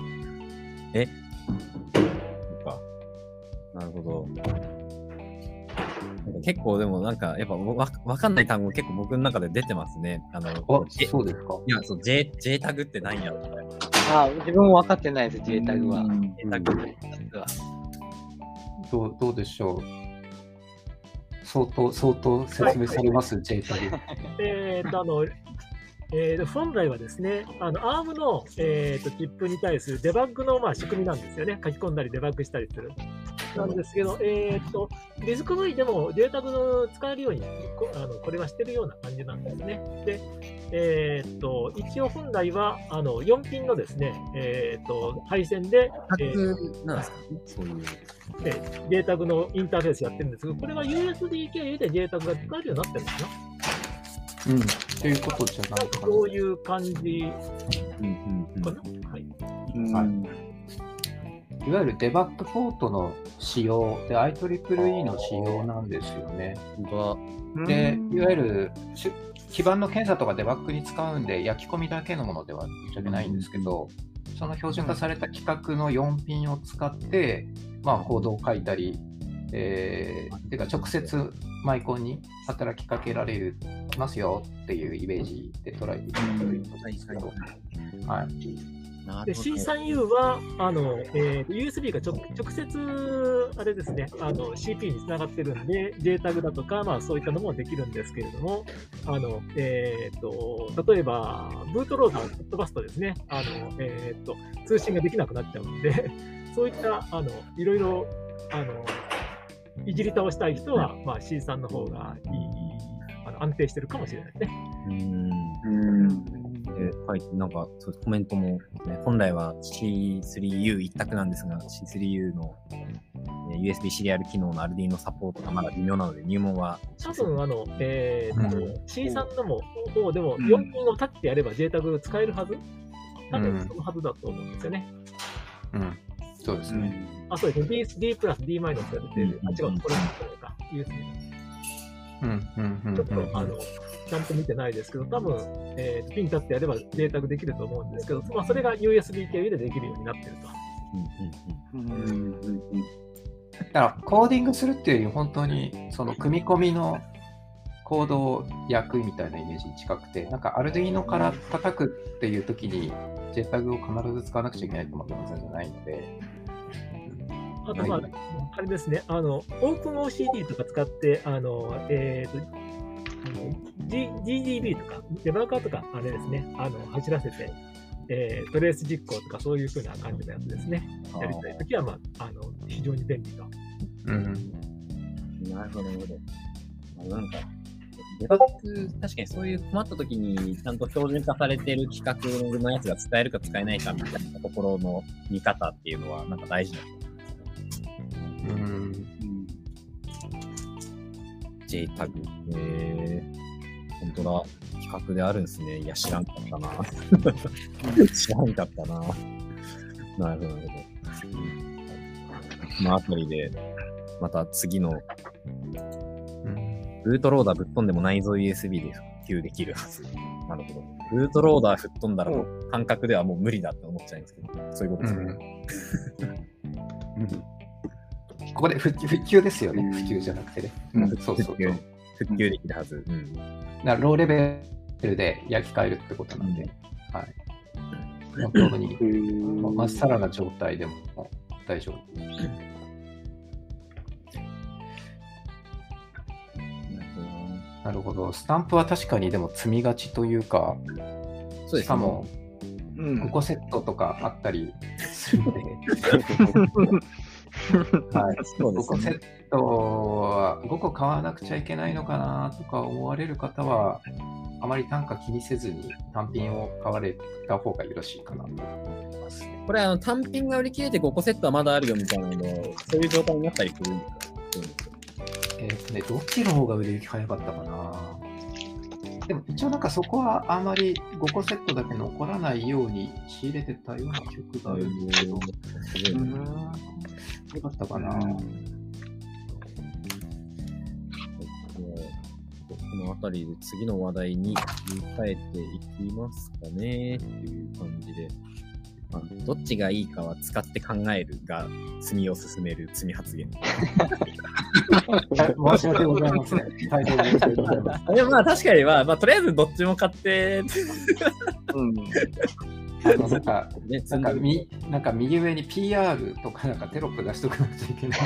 A: え？なるほど。結構でもなんかやっぱわわかんない単語結構僕の中で出てますね。あの、
F: あ
A: え
F: そうですか？
A: いや、そう、J、J タグって何やろみたいな。
B: あ自分も分かってないです、J タグは。
A: J タグ。
B: 実は
F: どうどうでしょう？相当、相当説明されます、J タグ。
E: えーっと、あの、えーと本来はですね、あの ARM の、えーとチップに対するデバッグの、まあ、仕組みなんですよね。書き込んだりデバッグしたりする。なんですけど、えーっと、ディスク V でもデータの使えるようにこあのこれはしてるような感じなんですね。で、えーっと、一応本来はあの4ピンのですね、えーっと、配線で、
A: タ
E: えー
A: グなんですか？そういう。
E: で、データグのインターフェースやってるんですけど、これは USB 経由でデータグが使えるようになってるんですよ。
F: うん。ということじゃな
E: ないんか
F: か
E: そういう感じ
A: うんうんうん
E: かな。はい。
F: はい。いわゆるデバッグポートの仕様で IEEE の仕様なんですよね。で、いわゆるし基盤の検査とかデバッグに使うんで、焼き込みだけのものではぶっちゃけないんですけど、その標準化された規格の4ピンを使って、まあ、コードを書いたり、えー、てか直接マイコンに働きかけられるますよっていうイメージで捉えていただけるといいと思うんですけど、はい。
E: で
A: なるほど
E: C3U はあの、えーと USB がちょ直接あれですねあの CPU につながってるんで、JTAG だとか、まあ、そういったのもできるんですけれども、あのえー、と例えば、ブートロードを飛ばすとですねあの、えー、と通信ができなくなっちゃうんで、そういったあのいろいろあのいじり倒したい人は、まあ、C3 の方がいいあの安定してるかもしれないですね。
A: うん。で、はい、なんか、そうコメントも、ね、本来は C3U 一択なんですが、C3U の、えー USB シリアル機能の Arduino サポートがまだ微妙なので、入門は
E: 多分あの、えーと
F: うん
E: C3 のも方でも
C: うん
E: 4ピンをタッチやれば JTAG 使えるはず？多
F: うん
E: 分そのはずだと思うんですよね。
F: うん。そうですね。
E: あ、そうですね。D, D プラス D マイナスが出てる。あ、違う、これ、これか。USB
F: うんうんうん
E: ちょっと、あの、ちゃんと見てないですけど、多分、えーピン立ってやればデータができると思うんですけど、まあ、それが USB 経由でできるようになってると。
A: うんうんうん。
C: うんうんうん
F: だからコーディングするっていうより本当にその組み込みのコードを焼くみたいなイメージに近くて、なんか Arduino から叩くっていう時に JTAG を必ず使わなくちゃいけないと思っても全然ないので、
E: あと、まあ、あれですね、あの、OpenOCD とか使って、あの、えっ、と、あの G- GDB とか、デバッカーとか、あれですね、あの、走らせて、えートレース実行とか、そういう風な感じのやつですね。やりたいときは、まあ、あの、非常に便利と。
F: うん、
A: なるほど、なるほど。あなんか、デバッグ、確かにそういう困った時にちゃんと標準化されてる企画のやつが使えるか使えないかみたいなところの見方っていうのはなんか大事だと思います。
F: うん、
A: JTAG。えー、本当だ。企画であるんですね。いや、知らんかったな。知らんかったな。なるほど、なるほど。このあたりで、また次の
F: うん
A: ブートローダーぶっ飛んでも内蔵 USB で普及できるはず。なるほど。ブートローダー吹っ飛んだら感覚ではもう無理だって思っちゃうんですけど、そういうことですね。
F: ここで復旧復旧ですよね、普及じゃなくてね。うん、そうそうそう。
A: 復旧できるはず。うん。
F: だからローレベルで焼き替えるってことなんで、はい。本当にままっさらな状態でも大丈夫。なるほど。スタンプは確かにでも積みがちというか、
A: そうですね
F: しかも
C: うん
F: 5個セットとかあったりするので、はい、5
A: そうですね
F: 個セッ。トは5個買わなくちゃいけないのかなとか思われる方は、あまり単価気にせずに単品を買われた方がよろしいかなと思いますね。
A: これあの単品が売り切れて5個セットはまだあるよみたいなのそういう状態になったりするんですか
F: えーとね、どっちの方が売れ行き早かったかな。でも一応なんかそこはあまり5個セットだけ残らないように仕入れてたような記憶があるんですけど、
A: すごいね
F: よかったかな。
A: この辺りで次の話題に切り替えていきますかねっていう感じで。まあどっちがいいかは使って考えるが、積みを進める積み発言。
F: 申し訳ございません。大変申し訳ございま
A: まあ確かにまあ、まあ、とりあえずどっちも買って、
C: うん
F: なんか、なんんかなんか右上に PR とかなんかテロップ出しとかなくちゃいけない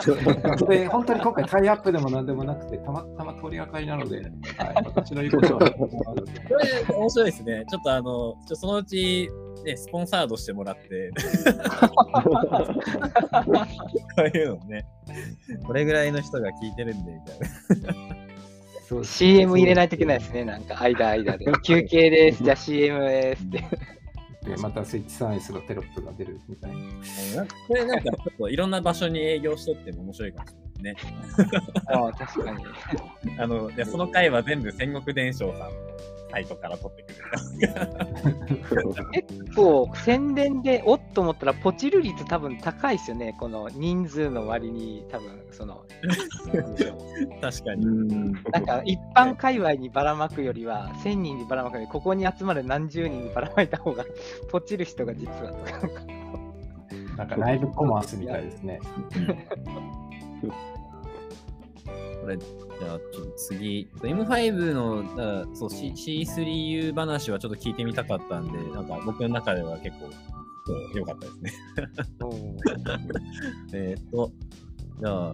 F: それ本当に今回タイアップでもなんでもなくて、たまたま通りがかりなので、はい、私の言うことは。
A: これ面白いですね。ちょっとあの、ちょそのうち、ね、スポンサードしてもらって、こういうのね、これぐらいの人が聞いてるんで、みたいな。
F: そう
B: CM 入れないといけないですね、なんか間間で。休憩です、じゃあ CM ですって。
F: でまたスイッチサインスのテロップが出るみたいな。
A: これなんかちょっといろんな場所に営業しとっても面白いかもしれないですね。
B: ああ、確かに。
A: あの、いやその回は全部戦国伝承さんのサイトから取ってくる。
B: 結構宣伝でおっと思ったらポチる率多分高いですよね、この人数の割に多分その
A: 確かに。
C: う ん
B: なんか一般界隈にばらまくよりは1000人にばらまくよりここに集まる何十人にばらまいた方がポチる人が実はとかなんか
F: なんかライブコマースみたいですね。
A: これ、じゃあちょっと次、M5 のそう C- C3U 話はちょっと聞いてみたかったんで、なんか僕の中では結構そう良かったですね。えーっと、じゃあ、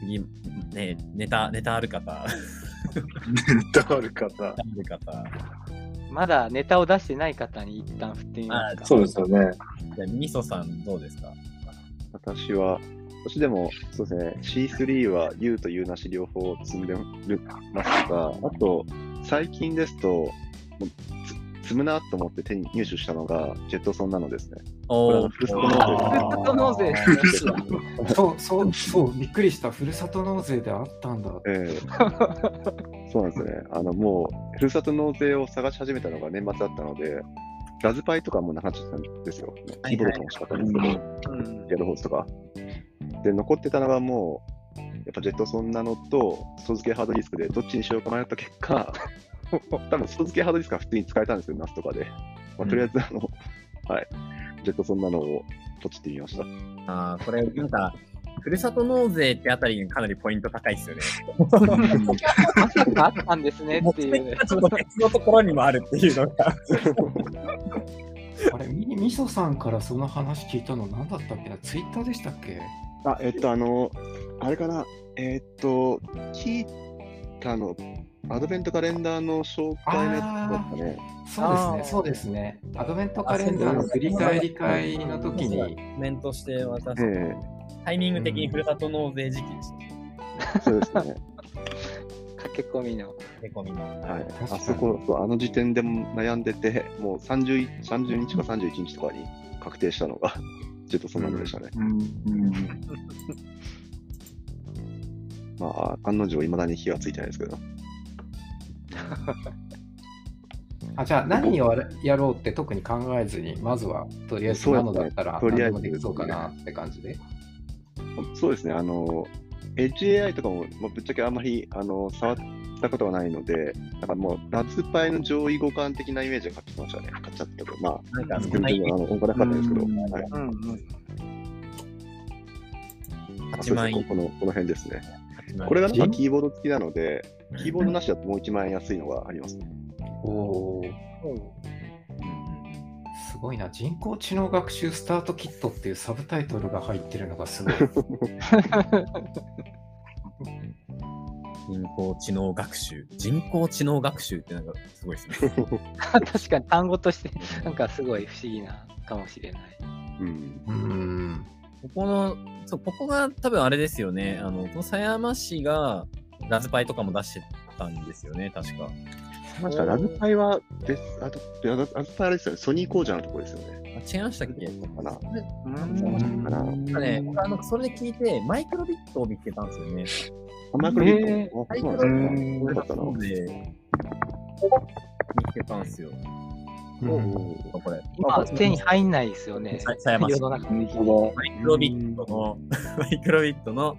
A: 次、ね、ネタ、ネタある方、ネ
C: ネタある方。
A: タある方、
B: まだネタを出してない方に一旦振ってみますか。
C: そうですよね。
A: じゃあ、みそさんどうですか？
D: 私は、私でも、そうですね、C3 は U と U なし両方積んでますが、あと、最近ですと、もうつ積むなと思って手に入手したのが、ジェットソンなのですね。これあのフルスト納税
B: フルスト納税ですね
F: そうそうそう、びっくりした。ふるさと納税であったんだ。
D: ええそうなんですよね。あの、もう、ふるさと納税を探し始めたのが年末だったので、ラズパイとかもなくなっちゃったんですよ。キーボードとか欲しかったんですけど、
B: うん
D: ギャルホースとか。で、残ってたのがもう、っぱジェットソンなのと、外付けハードディスクでどっちにしようか迷った結果、多分外付けハードディスクは普通に使えたんですけど、夏とかで。まあ、とりあえず、あの、はい、ジェットソンなのをポチってみました。
A: ああ、これ、なんか、ふるさと納税ってあたりがかなりポイント高いですよね。
B: まさかあったんですねっていうね。
A: ちょっと別のところにもあるっていうのが。
F: あれ、みみそさんからその話聞いたの何だったっけな？ツイッターでしたっけ？
D: あ、えっと、あの、あれかな、えっと、聞いたの、アドベントカレンダーの紹介のやつだったね。
F: そうですね、そうですね。アドベントカレンダーの振り返り会の時に、
A: コメントして渡し
D: え
A: タイミング的にふるさと納税時期でした。
D: えそうですね。
B: 駆け込みの。
A: へこみの。
D: はいあそこそう、あの時点でも悩んでて、もう 30, 30日か31日とかに確定したのが、ちょっとそんなのでしたね。まあ、案の定、いまだに火はついてないですけど。
F: あじゃあ何をやろうって特に考えずに、まずはとりあえずなのだったら何でもできそうかなって感じで。
D: そうですね、あの、HAI とかも、まあ、ぶっちゃけあんまりあの触ったことがないので、なんかもう、ラズパイの上位互換的なイメージで買ってきましたね。買っちゃったけど、まあ、
A: なんか、
D: 全然、あの、音がなかったですけど、
C: うん
D: はい。
B: うんうん。
A: 8万円。
D: このこの辺ですね。
A: 8万円
D: これがなんかキーボード付きなので、キーボードなしだともう1万円安いのがありますね。
F: おーすごいな。人工知能学習スタートキットっていうサブタイトルが入ってるのがすごい。
A: 人工知能学習。人工知能学習ってなんかすごいですね。
B: 確かに単語として、なんかすごい不思議なかもしれない。
D: うん。
F: うーん。
A: ここの、そう、ここが多分あれですよね。あの、この狭山市がラズパイとかも出してたんですよね、確か。
D: 確かラズパイは別、あと、ラズラズパイあれですよね、ソニー工場のところですよね。
A: あ違いましたっけ
D: かな。
B: うん。
D: かな。
A: なんかね、僕あの、それで聞いて、マイクロビットを見つけたんですよね。
D: あ、マイクロビット。
A: マイクロ
D: そうなん
A: ビット
D: ですか。よかったな。
A: で、見つけたんですよ。
F: うん
A: これ。
B: 今、手に入んないですよね。
A: さ狭山市
B: 世の中的に。
A: マイクロビットの、マイクロビットの、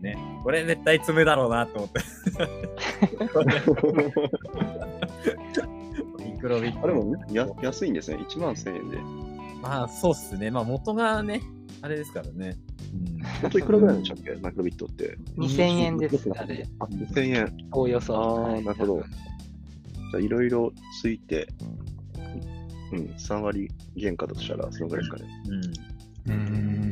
A: ね、これ絶対積むだろうなと思って。マイクロビット。
D: あ、でもや安いんですね。1万1000円で。
A: まあ、そうっすね。まあ、元がね、あれですからね。うん。
D: いくらぐらいなんでしたっけ？マイクロビットって。
B: 2000円です、あれ。
D: あ、2000円。
B: おおよそ。
D: ああ、
B: はい
D: なるほど。じゃあ、いろいろついて、うん、3割原価だとしたら、そのぐらいですかね。
A: うん。
F: うーん。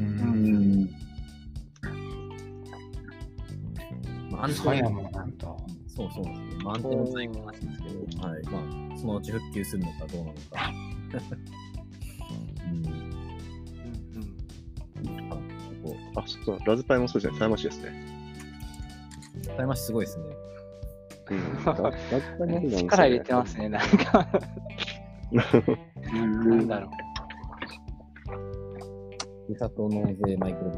A: まあ、安
F: 狭
A: 定
F: 山なんだ。
A: そう。そうですね。まあ、安定の最後の話ですけど、はい。まあ、そのうち復旧するのかどうなのか。うん。
B: うん。
A: あこ
D: あ、そうラズパイもそうですね。狭山市ですね。
A: う、狭山市すごいですね。
D: うん。ララズパイ
B: 力入れてますね、なん。か。なん。だろ
A: ふるさと納税マイクロ。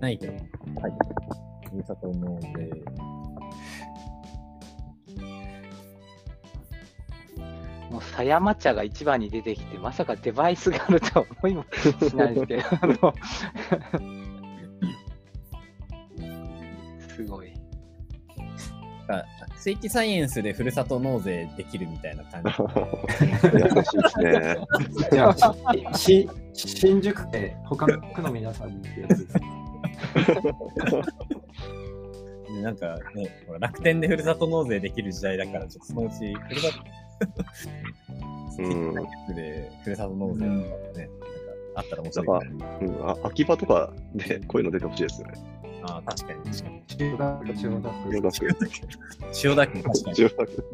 A: ないけど。はい。ふるさと納税。
B: う。もう、狭山茶が一番に出てきて、まさかデバイスがあるとは思いもしないですけど、あの、すごい。
A: あスイッチサイエンスでふるさと納税できるみたいな感じ。
D: 優しいですね。
F: じゃあ、新宿で他の区の皆さんにってやつです。
A: でなんかね、ほら楽天でふるさと納税できる時代だから、ちょっとそのうち、ふるさと、スイッチサイエンスでふるさと納税とかね、なんかあったら面白いかな。
D: うん、あ秋葉とかでこういうの出てほしいですよね。
A: ああ、確かに確かに。
F: 千代田区、千代田区。
D: よろしく。
A: 千代田区、確かに。
D: 千代田区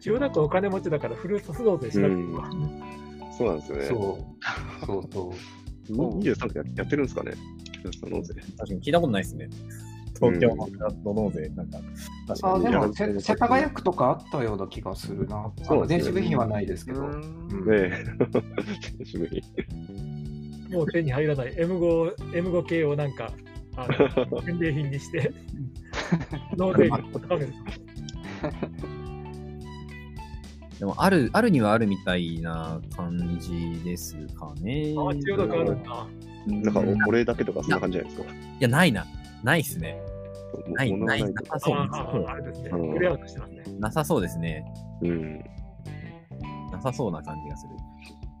E: 千代田区お金持ちだからフルーツ納税しなくていいわ。
D: そうなんですよね。
F: そう。そうそう。
D: 23区ややってるんですかねその税。
A: 確かに聞いたことないですね。東京のふるさと納税、なんか、かに。
F: でも、せ世田谷区とかあったような気がするな。あの
D: そうね
F: 電子部品はないですけど。
D: ねえ。渋い。
E: もう手に入らない M5, M5 系をなんか、あの 返礼品にして、納税額を高める。
A: でも、ある、あるにはあるみたいな感じですかね。
E: あ、千代田区あるんだ。
D: なんかお俺だけとかそんな感じじゃないですか？
A: いや、ないな。ないっすね。
D: も
A: ない、ない、
D: な
A: さそう
E: あれですね。
D: うん
E: クリアウトしてますね。
A: なさそうですね。
D: うん。
A: なさそうな感じがする。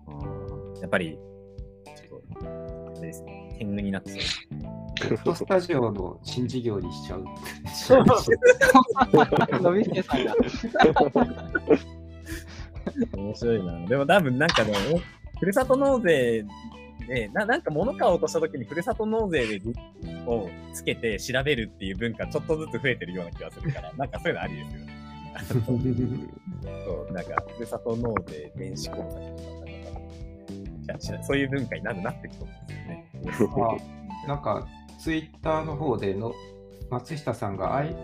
A: うんやっぱり、ちょっと、あれですね。天狗になってそう。
F: フットスタジオの新事業にしちゃう。
B: のびすけさんが。
A: 面白いな。でも多分なんかね、ふるさと納税で、ななんか物買おうとした時にふるさと納税でをつけて調べるっていう文化ちょっとずつ増えてるような気がするから、なんかそういうのありですよね。そう、なんか、ふるさと納税電子口座とかなんかしらそういう文化になるなってきそうですよね。
F: あなんか、ツイッターの方での松下さんが、I、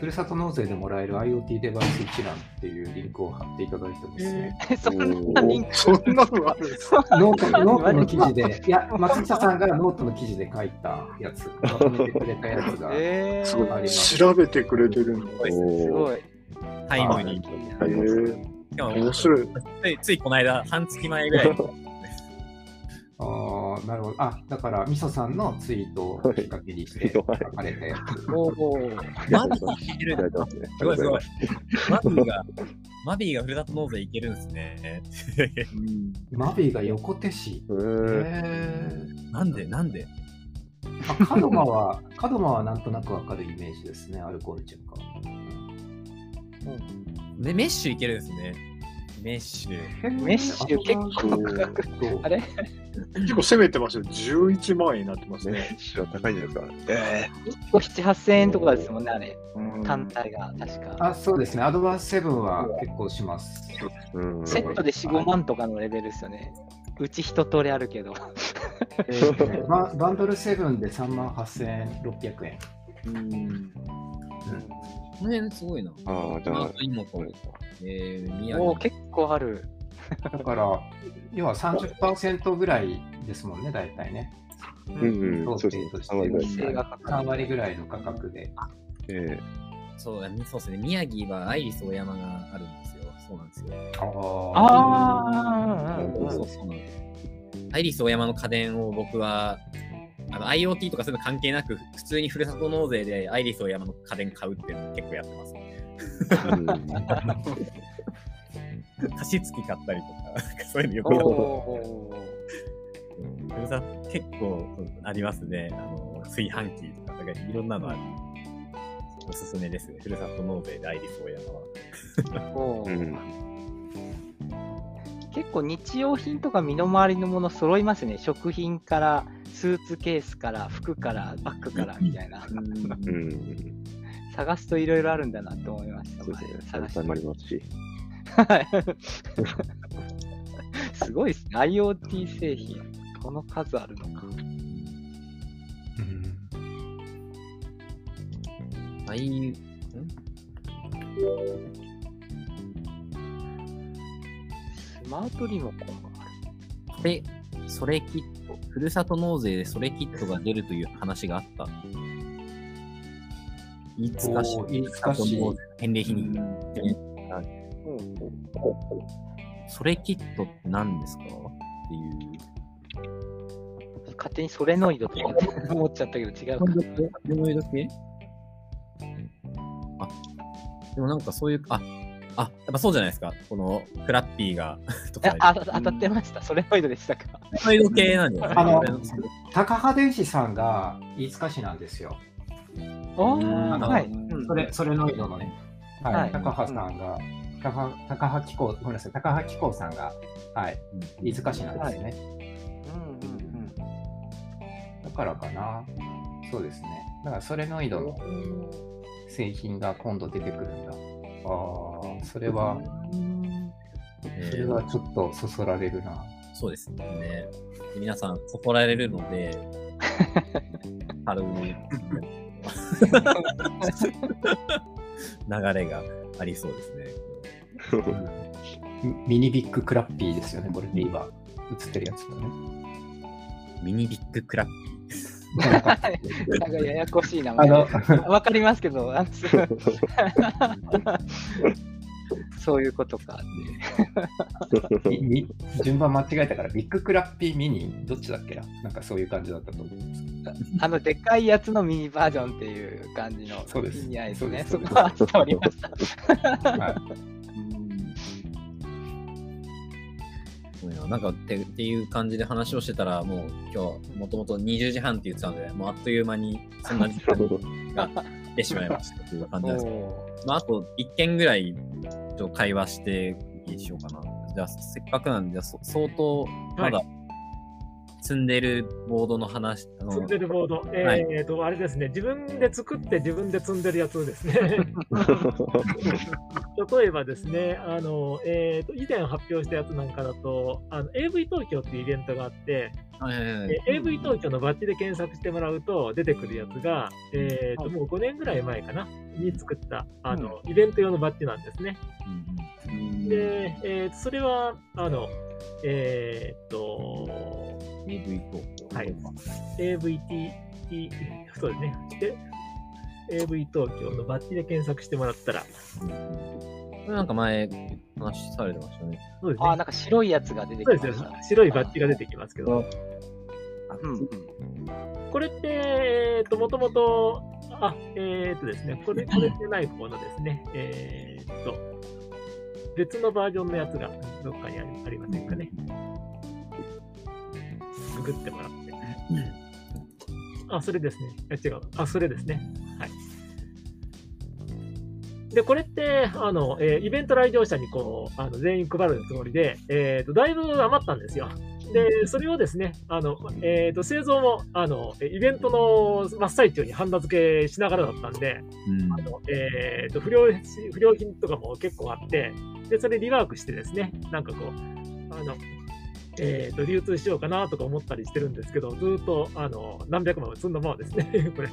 F: ふるさと納税でもらえる IoT デバイス一覧っていうリンクを貼っていただいてますね。
B: そんなリンク。
C: そんなのあるんですか？
F: note、note の記事で、いや、松下さんがノートの記事で書いたやつ、まとめてくれたやつが、
B: えー、
C: すご
F: あります
C: い。調べてくれてるの。
A: ごい
B: すごい。
A: タイムに。
C: へー
A: しかも
C: 面白い。
A: ついついこの間、半月前ぐらいに
F: ああ、なるほど。あ、だから、みそさんのツイートをきっかけにして書かれたやつ。
B: おお。
A: マビーいける
D: いただすね。
A: すごいすごい。マビーが、マビーがふるさと納税いけるんですね。
F: マビーが横手市。
A: なんでなんで？
F: 門真は、門真はなんとなくわかるイメージですね、アルコールチェックは。
A: で、メッシュいけるんですね。メッシュ。
B: メッシュ結構あれ？
C: 結構攻めてますよ。11万円になってますね。
D: ね、シは高いんじゃないですか？え
B: ?1 個7、8000円とかですもんね、あれ。
C: うん
B: 単体が確か。
F: あ、そうですね。アドバンス7は結構します。
D: えうん。
B: セットで4、5万とかのレベルですよね。うち一通りあるけど。
F: えー ババンドル7で3万8600円。
C: うん
A: この辺すごいな。
D: ああ、じゃあ
A: あ、と妹。えー、宮城。
B: おお、結構ある。
F: だから、要は30%ぐらいですもんね、大体ね。
D: うんうん、そうですね。3割ぐらい。
B: 規制がかか
F: 3
B: る。
F: 割ぐらいの価格で。
D: え
A: そうだね、そうですね。宮城はアイリスオーヤマがあるんですよ。そうなんですよ。
F: あ
B: ああ、うんうん
A: そうそうなんです。アイリスオーヤマの家電を僕は、あの IoT とかそういうの関係なく、普通にふるさと納税でアイリスオーヤマの家電買うっていうのを結構やってます。
D: えうん
A: 貸し付き買ったりとか、そういうのよく。ふるさ結構ありますね。あの、炊飯器とか、なんかいろんなのある。おすすめですね。ふるさと納税でアイリスオーヤマは。
B: 結構日用品とか身の回りのもの揃いますね。食品から、スーツケースから、服から、バッグからみたいな。
D: うん。
B: 探すといろいろあるんだなと思いました。
D: そうですね。
B: 探し
D: もありますし。
B: はい すごいですね。IoT 製品、この数あるのか。
A: あいん？
B: マートリモコンがある。
A: それ、それキット。ふるさと納税でそれキットが出るという話があった。飯塚市
F: おー飯塚市
A: 返礼品に。それキットって何ですか？っていう。
B: 勝手にソレノイドとかって思っちゃったけど違うか。
A: でもいいだけあ、でもなんかそういう、あ、あ、やっぱそうじゃないですか。このフラッピーが、とか。
B: いやあ当たってました。ソレノイドでしたか。
A: そういう系なんですね。
F: あの高羽電子さんが飯塚市なんですよ。
B: お
A: うん
B: ー、はい。うん
F: それ、それノイドのね。はい。
B: はい
F: 高羽さんが、高羽高羽機構、ごめんなさい、高羽機構さんが、はい、飯塚市なんですね。
B: うんうんうん
F: だからかな。そうですね。だから、ソレノイドの製品が今度出てくるんだ。ああ、それは、
A: えー
F: それはちょっとそそられるな。
A: そうですね。で皆さん、そこられるので、軽い流れがありそうですね。
F: ミミニビッグクラッピーですよね、これで今映ってるやつだね。
A: ミニビッグクラッピ
F: なんか
B: なんかややこしい名
F: あ
B: 前。
F: の、
B: わかりますけど、そういうことか
F: 順番間違えたから、ビッグクラッピーミニ、どっちだっけな？なんかそういう感じだったと思います。
B: あの、でっかいやつのミニバージョンっていう感じの
F: そうです
B: 意味合いですね。
F: そ
B: こは伝わりました。
F: はい
A: そうやなんかってっていう感じで話をしてたら、もう今日もともと20時半って言ってたので、もうあっという間にそんな時間が来てしまいましたという感じなんですけど、まあ、あと1件ぐらいと会話していいでしょうかな。じゃあ、せっかくなんで、相当まだ積んでるボードの話、あの
E: 積んでるボード。えー
A: はい
E: えーと、あれですね、自分で作って自分で積んでるやつですね。例えばですね、あの、えーと、以前発表したやつなんかだと、あの AV 東京っていうイベントがあって、
A: はいはいはい
E: えー AV 東京のバッジで検索してもらうと出てくるやつが、えーと、もう5年ぐらい前かな、に作った、あの、イベント用のバッジなんですね。
A: うん
E: で、えーとそれは、あの、えーっと、
A: うん AV と、
E: はい AVT、そうですね。で、AV 東京のバッジで検索してもらったら、
A: うんこれなんか前話されてましたね。
E: そうですね
B: あ、。なんか白いやつが出てき
E: そうですよ
B: ました。。
E: 白いバッジが出てきますけど、これって、えーっと、もともと、あ、えーっとですね、これ、これってない方のですね、えーっと、別のバージョンのやつがどっかにありありませんかね。ググってもらって。あ、それですね。あ違う。あ、それですね。はい。で、これって、あの、えーイベント来場者にこう、あの全員配るつもりで、えっ、と、だいぶ余ったんですよ。で、それをですね、あの、えっ、と、製造も、あの、えイベントの真っ最中にハンダ付けしながらだったんで、
A: うん
E: あの、えっ、と、不良、不良品とかも結構あって、で、それリワークしてですね、なんかこう、あの、えっ、と、流通しようかなとか思ったりしてるんですけど、ずーっと、あの、何百万積んだままですね、これ。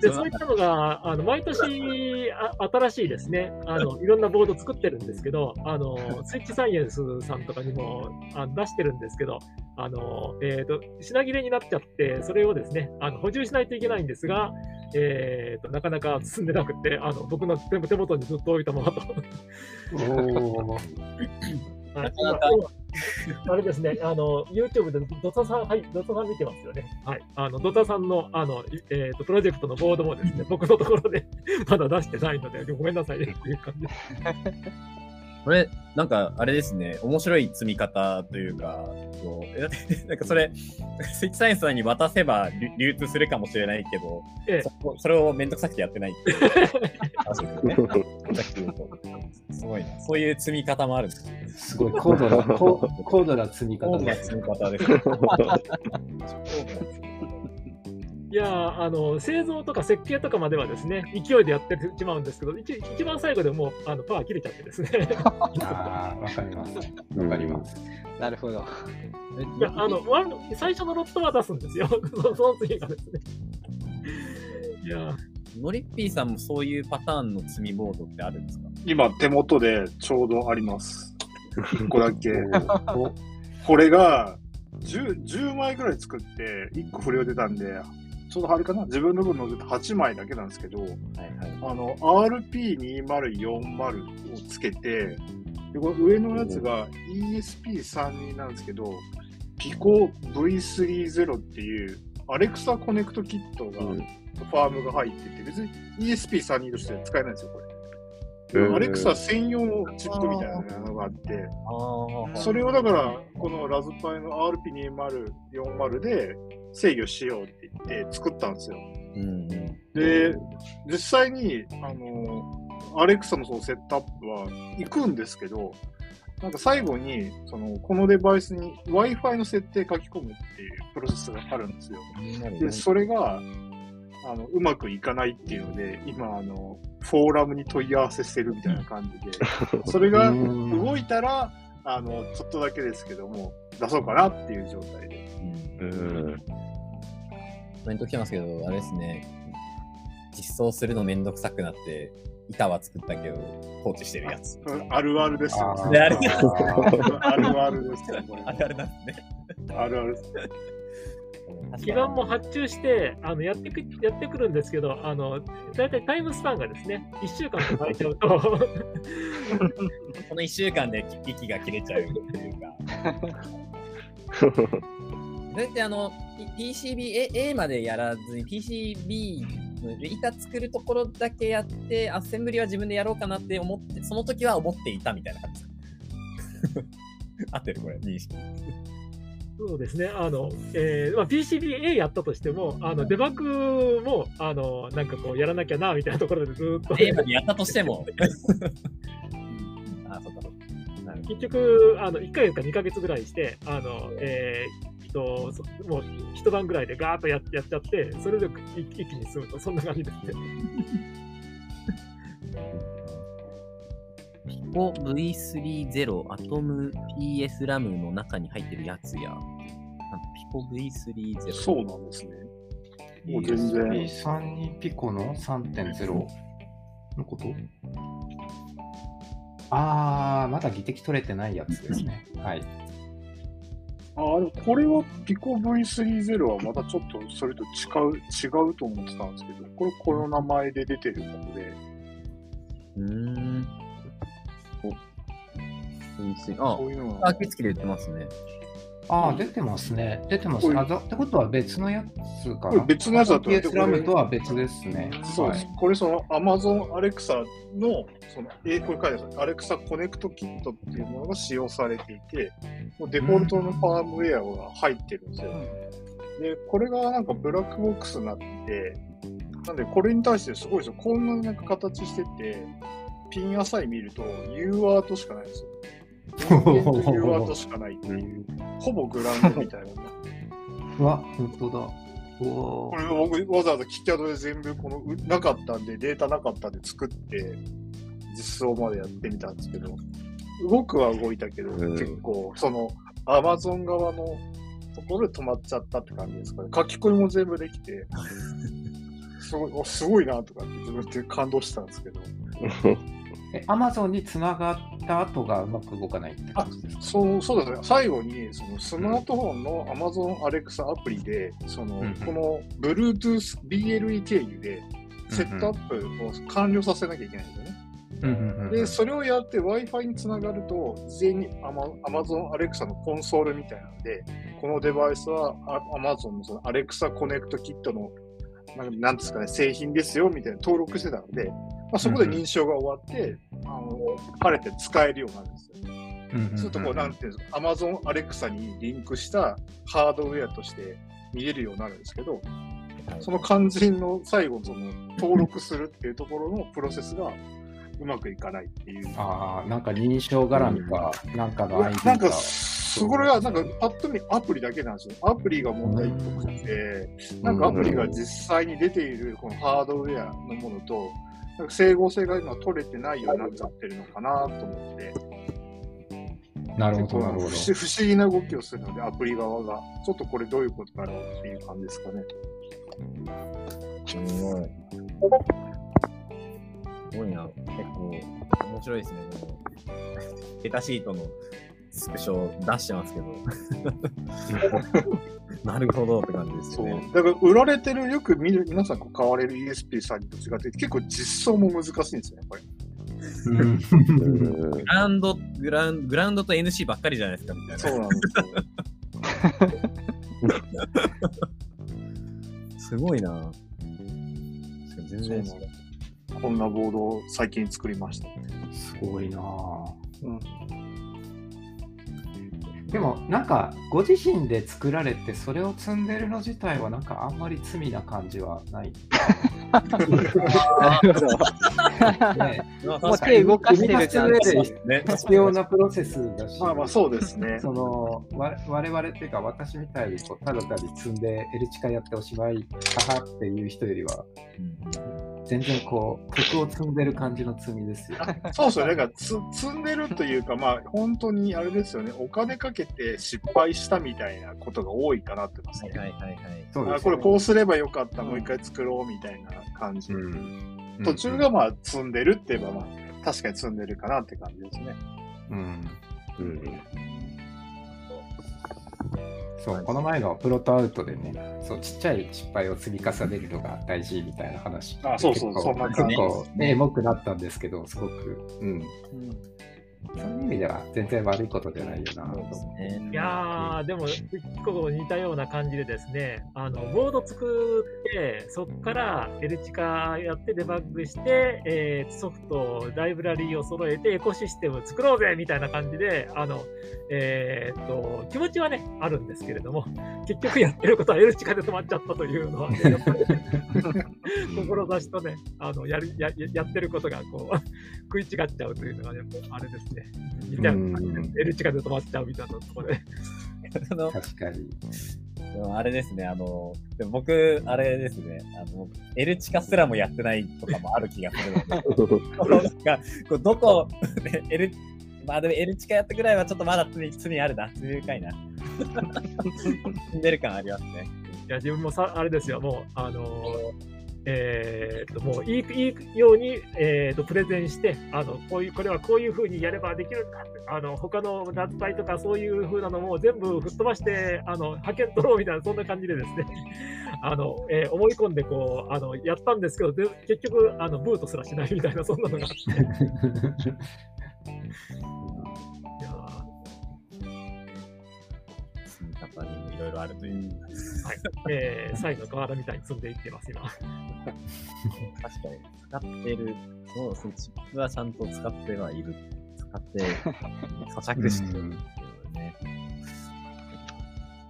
E: で、そういったのが、あの、毎年あ、新しいですね、あの、いろんなボード作ってるんですけど、あの、スイッチサイエンスさんとかにもあ出してるんですけど、あの、えっ、と、品切れになっちゃって、それをですね、あの、補充しないといけないんですが、えっ、と、なかなか進んでなくて、あの、僕の手手元にずっと置いたままと。
A: なかなか
E: 今あれですね、あの、YouTube でドタさん、はい、ドタさん見てますよね。はい。あの、ドタさんの、あの、いえっ、と、プロジェクトのボードもですね、僕のところでまだ出してないので、ごめんなさいねっていう感じです。
A: これ、なんか、あれですね、面白い積み方というか、こうえだってなんかそれ、スイッチサイエンスさんに渡せば流流通するかもしれないけど、
E: ええ
A: そこそれをめんどくさくてやってないっていう すごいな。そういう積み方もあるんですね。
F: すごい高度な、高高度な積み方です。
A: 高度な積み方です。
E: いやーあの、製造とか設計とかまではですね、勢いでやってしまうんですけど、一一番最後でもう、あの、パワー切れちゃってですね。
F: ああ、わかります。わかります。
B: なるほど。
A: 方
E: いや、あの、ワン最初のロットは出すんですよ。そその次がですね。いやー
A: ノリッピーさんもそういうパターンの積みボードってあるんですか？
C: 今手元でちょうどあります。1個だけ。
F: お
C: これが10、10枚ぐらい作って、1個不良出たんで、ちょうどあれかな？自分の分載せて8枚だけなんですけど、
A: はいはい。
C: あの、RP2040 をつけて、でこの上のやつが ESP32 なんですけど、ピコ V30 っていう、アレクサコネクトキットが、ファームが入ってて、別に ESP32 として使えないんですよ、これ。アレクサ専用のチップみたいなのがあって、それをだから、このラズパイの RP2040 で制御しようって言って作ったんですよ。
A: うんうん。
C: で、実際に、あの、アレクサのそのセットアップは行くんですけど、なんか最後に、その、このデバイスに Wi-Fi の設定書き込むっていうプロセスがあるんですよ。で、それが、あの、うまくいかないっていうので、今、あの、フォーラムに問い合わせしてるみたいな感じで、それが動いたら、あの、ちょっとだけですけども、出そうかなっていう状態で。
A: うん
D: うん。
A: コメント来てますけど、あれですね。実装するのめんどくさくなって、板は作ったけど、放置してるやつ。
C: あるあるですよ。
F: あ
A: で あ
C: るあるですよ、これ。
A: あれあれなんですね。
C: あるあるです。
A: 確
E: 基板も発注して、あのやってくやってくるんですけど、あの大体タイムスパンがですね、1週間とかちゃうと、
A: この1週間で息が切れちゃうっていうか。それってあの、P- PCB、A, A までやらずに PCB の板作るところだけやって、アッセンブリは自分でやろうかなって思って、その時は思っていたみたいな感じですか合ってるこれ、認識。
E: そうですね、あの、えーまあ、PCBA やったとしても、あのデバッグも、あの、なんかこう、やらなきゃな、みたいなところでずーっと。
A: A までやったとしても。あ、そっか
E: 結局、あの1ヶ月か2ヶ月ぐらいして、あのえーっとそもう一晩ぐらいでガーッとややっちゃって、それで一一気に済むと、そんな感じですね。
A: ピコ V30 アトム PS ラムの中に入ってるやつや。ピコ V30。
C: そうなんですね。もう全然
F: ESP32 ピコの3.0のこと？あー、まだ技的取れてないやつですね。はい。
C: ああ、でもこれはピコ V30 はまたちょっとそれと違う、違うと思ってたんですけど、これこの名前で出てるので、
A: うーん。お V30 あ
C: そう、いうの
A: あ、
C: は、
A: キツキで売ってますね。
F: あー、出てますね。出てますあざってことは別のやつかな。
C: これ別のやつだと思って
F: PS ラムとは別ですね。
C: そうです。
F: はい
C: これその Amazon Alexa の、その、えこれ書いてある Alexa コネクトキットっていうものが使用されていて、もうデフォルトのファームウェアが入ってるんですよ。で、これがなんかブラックボックスになってて、なんでこれに対してすごいですよ。こんななんか形してて、ピンアサイ見ると U ワードしかないんですよ。人間と U ワードしかないっていう、ほぼグラウンドみたいな。
F: うわ、本当だ。お
C: これ僕わざわざキッキャドで全部このうなかったんでデータなかったんで作って実装までやってみたんですけど動くは動いたけど、
D: うん
C: 結構そのアマゾン側のところで止まっちゃったって感じですかね書き込みも全部できて すごいおすごいなとかって自分で感動したんですけど
F: え、アマゾンにつながった後がうまく動かないって感じですか？
C: そうそうですね。最後にそのスマートフォンの Amazon Alexa アプリでその、
F: うんうん。
C: この Bluetooth BLE 経由でセットアップを完了させなきゃいけないんですよね。
F: うんうんうんうん。
C: で、それをやって Wi-Fi につながると、事前に Amazon Alexa のコンソールみたいなので、このデバイスはあ Amazon のその Alexa コネクトキットのなんなんですかね、製品ですよみたいな登録してたので、まあ、そこで認証が終わって、あの晴れて使えるようになるんですよ。
F: うんうんうん
C: そうするとこう、なんていうんですか、Amazon Alexa にリンクしたハードウェアとして見れるようになるんですけど、その肝心の最後のその登録するっていうところのプロセスがうまくいかないっていう。
F: ああ、なんか認証絡みか、なんかの
C: んか、
F: か。
C: そこが、なんか、パッと見アプリだけなんですよ。アプリが問題っぽくて、なんかアプリが実際に出ているこのハードウェアのものと、なんか整合性が今取れてないようになっちゃってるのかなと思って、
F: なるほど、なるほど。
C: 不思不思議な動きをするので、アプリ側が。ちょっとこれどういうことだろうっていう感じですかね。
A: すごい。すごいな。結構、面白いですね。このデータシートのスクショ出してますけど。なるほどって感じですね。。
C: だから売られてる、よく見る、皆さんこう買われる ESP さんと違って、結構実装も難しいんですよね、これ。
A: グラウンド、グラウングラウンドと NC ばっかりじゃないですか、みたいな。
C: そうなんですよ。
A: すごいな。全然
C: そうこんなボードを最近作りました。
F: すごいなぁ
C: うん
F: でもなんかご自身で作られてそれを積んでるの自体はなんかあんまり罪な感じはない、ね、
B: もう手動かしてるじゃん。
F: 必要なプロセスだし
C: まあまあそうですね。
F: そのわ我々っていうか私みたいにこうただ単に積んで L チカやっておしまいははっていう人よりは全然こう曲を積んでる感じの積みですよ。
C: そうですよね。だからつ積んでるというか、まあ本当にあれですよね。お金かけて失敗したみたいなことが多いかなってますね。
A: はいはいはいはい。
C: あ
F: そうですよ
C: これこうすればよかった、もう一回作ろうみたいな感じ。
F: うん
C: 途中がまあ積んでるって言えば、まあ確かに積んでるかなって感じですね。
F: うん
D: うん
F: そう、この前のプロトアウトでね、そう、ちっちゃい失敗を積み重ねるのが大事みたいな話。
C: あそうそう
F: 結構
C: そんな感じ
F: 結構、エモくなったんですけど、すごく、うん。
B: うん
F: そういう意味では全然悪いことじゃないよなと
A: ね。
E: いやー、でも、結構似たような感じでですね、あの、ボード作って、そこからエルチカやってデバッグして、えーソフト、ライブラリーを揃えてエコシステム作ろうぜみたいな感じで、あの、えーっと、気持ちはね、あるんですけれども、結局やってることはエルチカで止まっちゃったというのはね、やっぱり 志とね、あの、やる、や、ややってることがこう、食い違っちゃうというのが、やっぱあれですね。似たような感じで
F: うん
E: エルチカで止まっちゃうみたいなところで。
A: あの
F: う。確かに。
A: でもあれですね、あの、でも僕、あれですね、あの、エルチカすらもやってないとかもある気がするので、なんかこうどこ、ね、エル、まあでもエルチカやったぐらいはちょっとまだ罪、罪あるな、罪深いな。死んでる感ありますね。
E: いや、自分もさ、あれですよ、もう、あのーえーと、もういい、いいように、えーと、プレゼンして、あの、こういう、これはこういうふうにやればできるんだって、あの、他の脱退とかそういうふうなのも全部吹っ飛ばして、あの、派遣取ろうみたいな、そんな感じでですね、あの、えー思い込んで、こう、あの、やったんですけど、で結局、あの、ブートすらしないみたいな、そんなのがあって。
A: 方にもいろいろあるという。
E: ーはい。えー、サイの河原みたいに積んでいってます、今。
A: 確かに、使ってる、そうですね、チップはちゃんと使ってはいる。使って、咀嚼してるっていうね。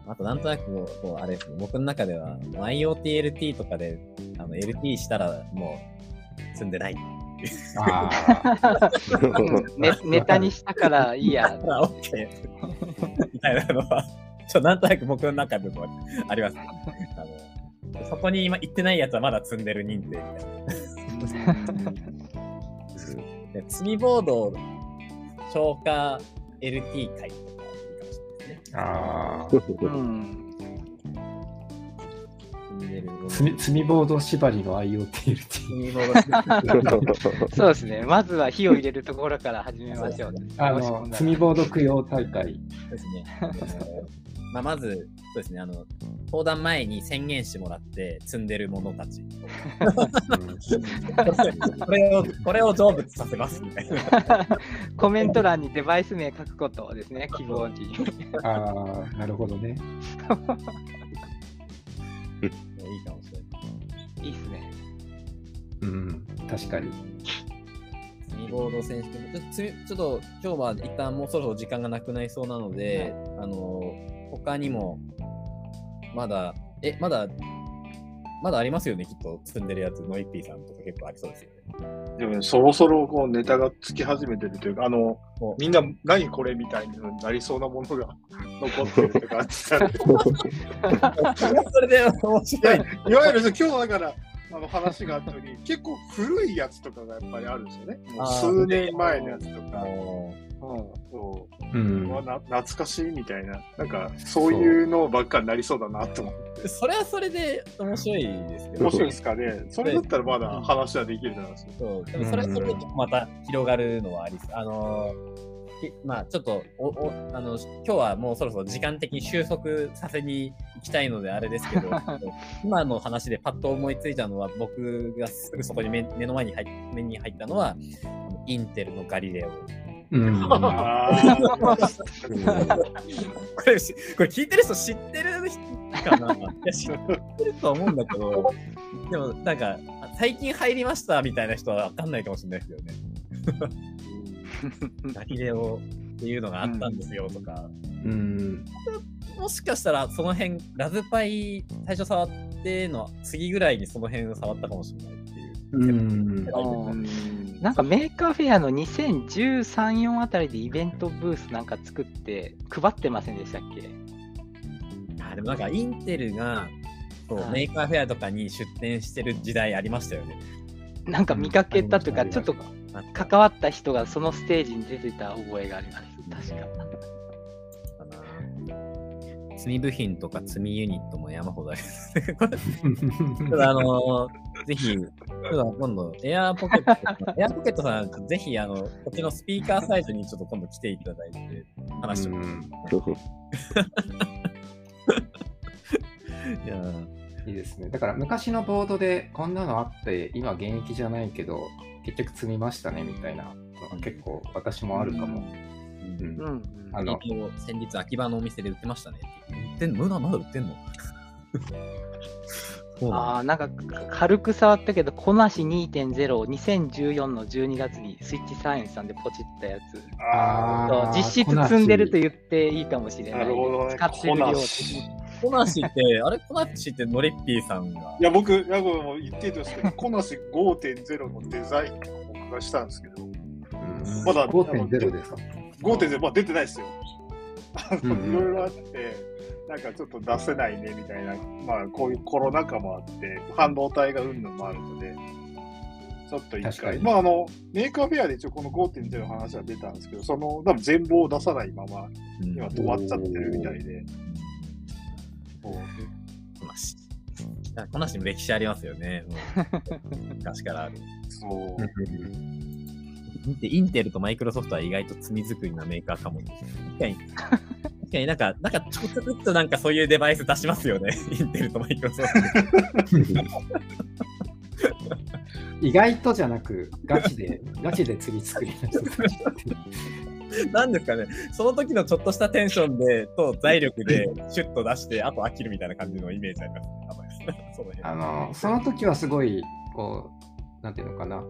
A: あと、なんとなくもう、こうあれですね、僕の中では、IoTLT とかで、あの、LT したらもう、積んでない。
B: ネタにしたからいいや!
A: みたいなのは、ちょ、なんとなく僕の中でもあります、ね。あの、そこに今行ってないやつはまだ積んでる認定みたいな。で積みボード消化 LT 会とかいいかもしれないですね。
F: あ。ああ。
B: うん
A: 積
F: み積みボード縛りの
A: ド
B: そうですね。まずは火を入れるところから始めましょう。
F: あの、積みボード供養大会。
A: ですね。えーまあ、まず、そうですね、あの、登壇前に宣言してもらって積んでる者たち。これを、これを成仏させますみたいな。
B: コメント欄にデバイス名書くことですね、希望に。
F: ああ、なるほどね。
A: いいかもしれない。
B: いいっすね。
F: うん、確かに。
A: 積みボード選手権ちょっと今日は一旦もうそろそろ時間がなくなりそうなので、あの、他にも、まだ、え、まだ、まだありますよね、きっと積んでるやつ、ノイッピーさんとか結構ありそうですよね。
C: でもね、そろそろこうネタがつき始めてるというか、あの
A: お、
C: みんな何これみたいになりそうなものが残ってるとかあってたんで
A: それで面白い。
C: いわゆる今日だから、あの話があったように、結構古いやつとかがやっぱりあるんですよね。数年前のやつとか。
A: も
C: そう
F: うん
C: 懐かしいみたいな、なんかそういうのばっかになりそうだなと思って。
A: うそれはそれで面白いですけど
C: 面、白いですかね。それだったらまだ話はできると思いますよ。
A: そうでもそれはそれでまた広がるのはありあのきまあちょっとおおあの今日はもうそろそろ時間的に収束させに行きたいのであれですけど 今の話でパッと思いついたのは僕がすぐそこに目目の前に入っ目に入ったのはあのインテルのガリレオ。
F: うん。
C: あ
A: これしこれ聞いてる人知ってる人かな？いや知ってると思うんだけどでもなんか最近入りましたみたいな人は分かんないかもしれないですよね。ガリレオっていうのがあったんですよとか、
F: うん。
A: もしかしたらその辺、ラズパイ最初触っての次ぐらいにその辺を触ったかもしれないっていう。
F: うん。
C: ー
B: なんかメーカーフェアの2013、4あたりでイベントブースなんか作って配ってませんでしたっけ？
A: あでもなんかインテルがそう、
B: はい
A: メーカーフェアとかに出店してる時代ありましたよね。
B: なんか見かけたというか、ちょっと関わった人がそのステージに出てた覚えがあります。確か。
A: な積み部品とか積みユニットも山ほどあります。ただあのぜひ、今度、エアーポケット、エアーポケットさん、ぜひ、あの、こっちのスピーカーサイトにちょっと今度来ていただいて、話を。
F: うん
A: いや
F: いいですね。だから昔のボードでこんなのあって、今現役じゃないけど、結局積みましたねみたいなのが結構私もあるかも。
A: うん
F: うんあの
A: 先日秋葉のお店で売ってましたね。売ってんのまだまだ売ってんの？
B: ああ、なんか軽く触ったけど、こなし2.0を2014の12月にスイッチサイエンスさんでポチったやつ。
C: あ
F: あー
B: 実質積んでると言っていいかもしれ
C: あ、
B: な。
C: ないるほどね。
B: 使ってる量的
C: こなし
B: に。
A: コナシって、あれコナシってノリッピーさんが。
C: い。や、僕、いやこれもう言っていいですけど、こなし5.0のデザインを僕がしたんですけど、
F: うん。
C: まだ
F: 5.0ですか
C: ？5.0、まあ出てないですよ。いろいろあって、なんかちょっと出せないねみたいな、まあこういうコロナ禍もあって、半導体がうんぬんもあるので、ちょっと一回、
F: 確かに。
C: まああの、メーカーフェアで一応この5.0の話は出たんですけど、その、多分全貌を出さないまま、
A: うん。
C: 今止まっちゃってるみたいで、
A: コナシ。あコナシも歴史ありますよね。昔からある。
C: そう。
A: でインテルとマイクロソフトは意外と罪作りなメーカーかも。確かに。確かになんか、なんかちょっとずつなんかそういうデバイス出しますよね。インテルとマイクロソフト。
F: 意外とじゃなく、ガチで、ガチで釣り作りの人たちって。
A: なんですかね、その時のちょっとしたテンションで、と財力で シュッと出して、あと飽きるみたいな感じのイメージありますね。その辺
F: あの、その時はすごい、こう、なんていうのかな、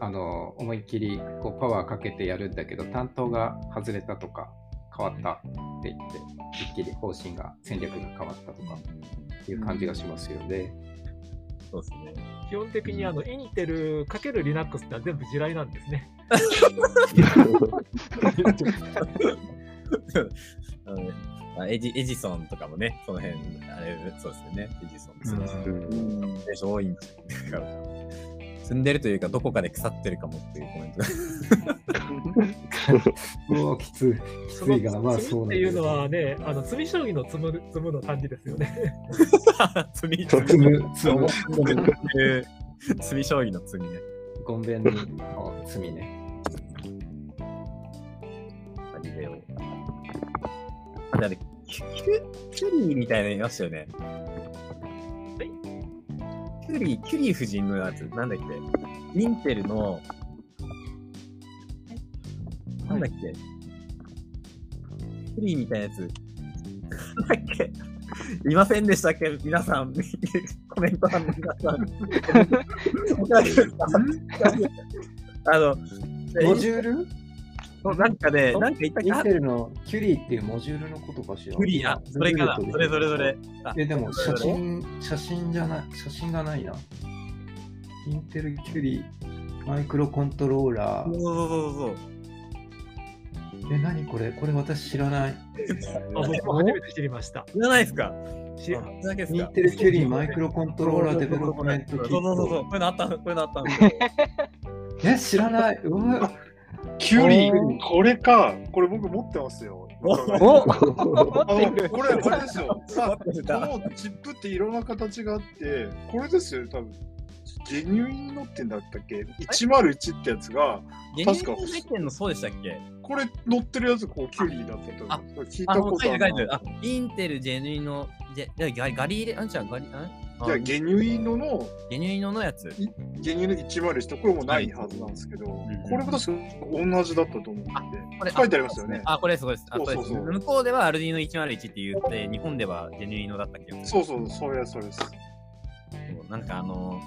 F: あの、思いっきりこうパワーかけてやるんだけど、担当が外れたとか、変わったって言って、一気に方針が、戦略が変わったとかっていう感じがしますよね。
A: そうですね。
E: 基本的にあのインテルかける Linux ってのは全部地雷なんですね。
A: あエジエジソンとかもね、その辺、あれ、そうですよね。エジソンもそうですね。
D: うん
A: でしょ、インチだから。積んでるというか、どこかで腐ってるかもっていうコメントが。
F: うわ、きつい、きついが、まあ
E: 積
F: そうなん
E: みっていうの
F: だ
E: はね、あの積み将棋の積む積むの漢字ですよね。
A: 積み、
F: 積む、積む、
A: む。積み将棋の積みね。
F: ゴンベンの積みね。
A: だって、キュキュリーみたいなのいましたよね。キュリー、キュリー夫人のやつ、なんだっけ？インテルの、なんだっけ、キュリーみたいなやつ、なんだっけ？いませんでしたっけ？皆さん、コメント欄の皆さん。あの、
F: モジュール？
A: なんかね、なんか言った
F: イン
A: か
F: テルのキュリーっていうモジュールのことかしら。
A: キュリー、あ、それかな、それそれそれ。あ
F: え、でも写
A: それ
F: 真、写真じゃない、写真がないな。インテルキュリー、マイクロコントローラー。
A: そうそうそうそう。
F: え、何これ？これ私知らない。
E: あ僕も初めて知りました。
A: 知らないですか？
E: し
A: あそれだけですか？
F: インテルキュリーマイクロコントローラーデベロップメントキ
A: そうそうそうそう。
F: ッ
A: こういうのあった、こういうのあったんですよ。
F: ト。え、知らない。うわ
C: キュリ
F: お
C: ー、これか。これ僕持ってますよ。
B: お
C: あの、これあれですよ。あこのチップっていろんな形があって、これですよ、多分。ジェニュインのってんだったっけ ?101 ってやつが、
A: ゲニュー入ってんのそうでしたっけ？
C: これ乗ってるやつ、こう、キュリーだったと思う。これ聞い
A: あ、
C: たことあるな。
A: 書いてる書いてる。あ、インテル、ジェヌイノ、ジェ、いやガガリーレ、あんちゃん、ガリ、あ？
C: じゃあ、ゲニュイノの、
A: ゲニュイノのやつ。
C: ゲニュイノ101って、これもないはずなんですけど、これも確か同じだったと思って
A: これ
C: 書いてありますよね。
A: あ、これです、これです。あ、
C: そう
A: 向こうではアルディーノ101って言って、日本ではジェニュイノだったっけ
C: そうそう、それそれです。
A: そうなんかあの、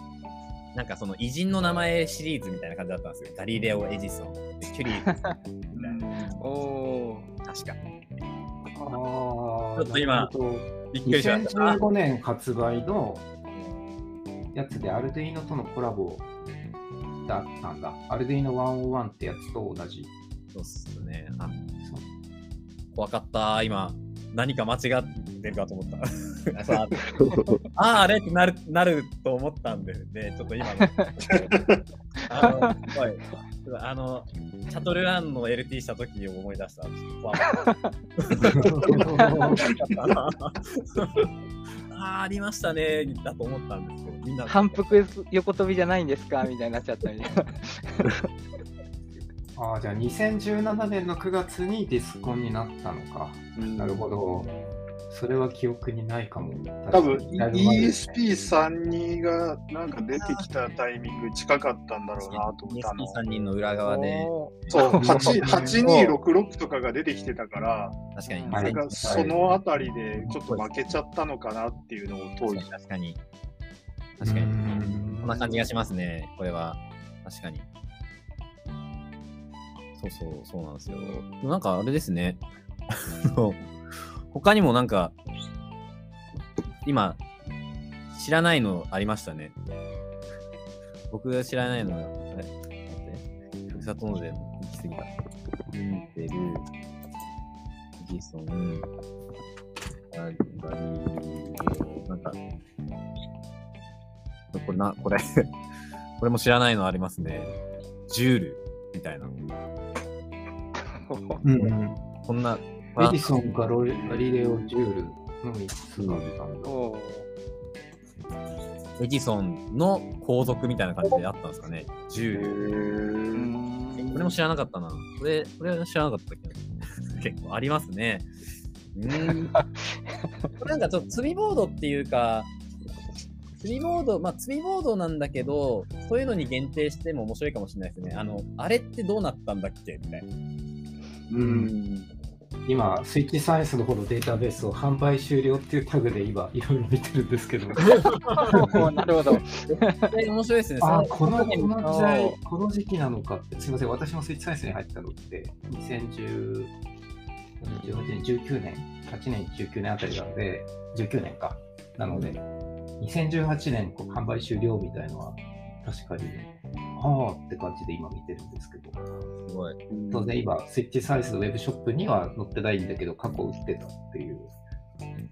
A: なんかその偉人の名前シリーズみたいな感じだったんですよ。ガリレオ・エジソン、キュリー みたいな。
B: お
A: 確か。
F: あ
A: ちょ
F: ー
A: っと今びっくりしました。あ
F: 2015年発売のやつでアルディーノとのコラボだったんだ。アルディーノ101ってやつと同じ。
A: そうっすね。あ、怖かった、今。何か間違ってるかと思った。さ あ あー、あれ？ってなるなると思ったんで、ね、ちょっと今の。あの、おいあの、シャトルランの LT した時を思い出した。ああ、ありましたね、だと思ったんですけど、みんな。
B: 反復横跳びじゃないんですか？みたいになっちゃったみたいな。
F: ああ、じゃあ2017年の9月にディスコンになったのか。なるほど。それは記憶にないかも。
C: 多分
F: 確かにだいぶ前ですね
C: ESP32 がなんか出てきたタイミング近かったんだろうなと思ったの。
A: ESP3 人の裏側で、
C: そう、8 8266とかが出てきてたから、
A: 確かに、
F: はい
C: なんかそのあたりでちょっと負けちゃったのかなっていうのを当時。
A: 確かに。確かに。
F: うん
A: こんな感じがしますね、これは。確かに。そうそう、そうなんですよ。なんかあれですね。他にもなんか、今、知らないのありましたね。僕が知らないのは、あれ待って。ふるさと納税の行き過ぎた。インテル、ギソン、ガリガリなんか、これな、これ、これも知らないのありますね。ジュールみたいな。
F: うんうん
A: こんな、
F: エジソン、ガロリガリレオ、ジュールの3つが出たんだ。
A: エジソンの皇族みたいな感じであったんですかね。ジュール。
B: うん
A: これも知らなかったな。これ、これは知らなかったっけ 結構ありますね。うーん。これなんかちょっと積みボードっていうか、積みボード、まあ積みボードなんだけど、そういうのに限定しても面白いかもしれないですね。あの、あれってどうなったんだっけ？みたいな。
F: うん今、スイッチサイエンスの方のデータベースを販売終了っていうタグで今、いろいろ見てるんですけど。
B: なるほど。
A: 面白いですね。
F: あ
A: そ
F: このこの時代
B: あ、
F: この時期なのかって、すみません、私もスイッチサイエンスに入ったのって、2010 18年、19年、8年、19年あたりなので、19年か。なので、2018年こう販売終了みたいのは、確かに、はあって感じで今見てるんですけど、
A: すごい。
F: 当然今、スイッチサイエンスのウェブショップには載ってないんだけど、過去売ってたっていう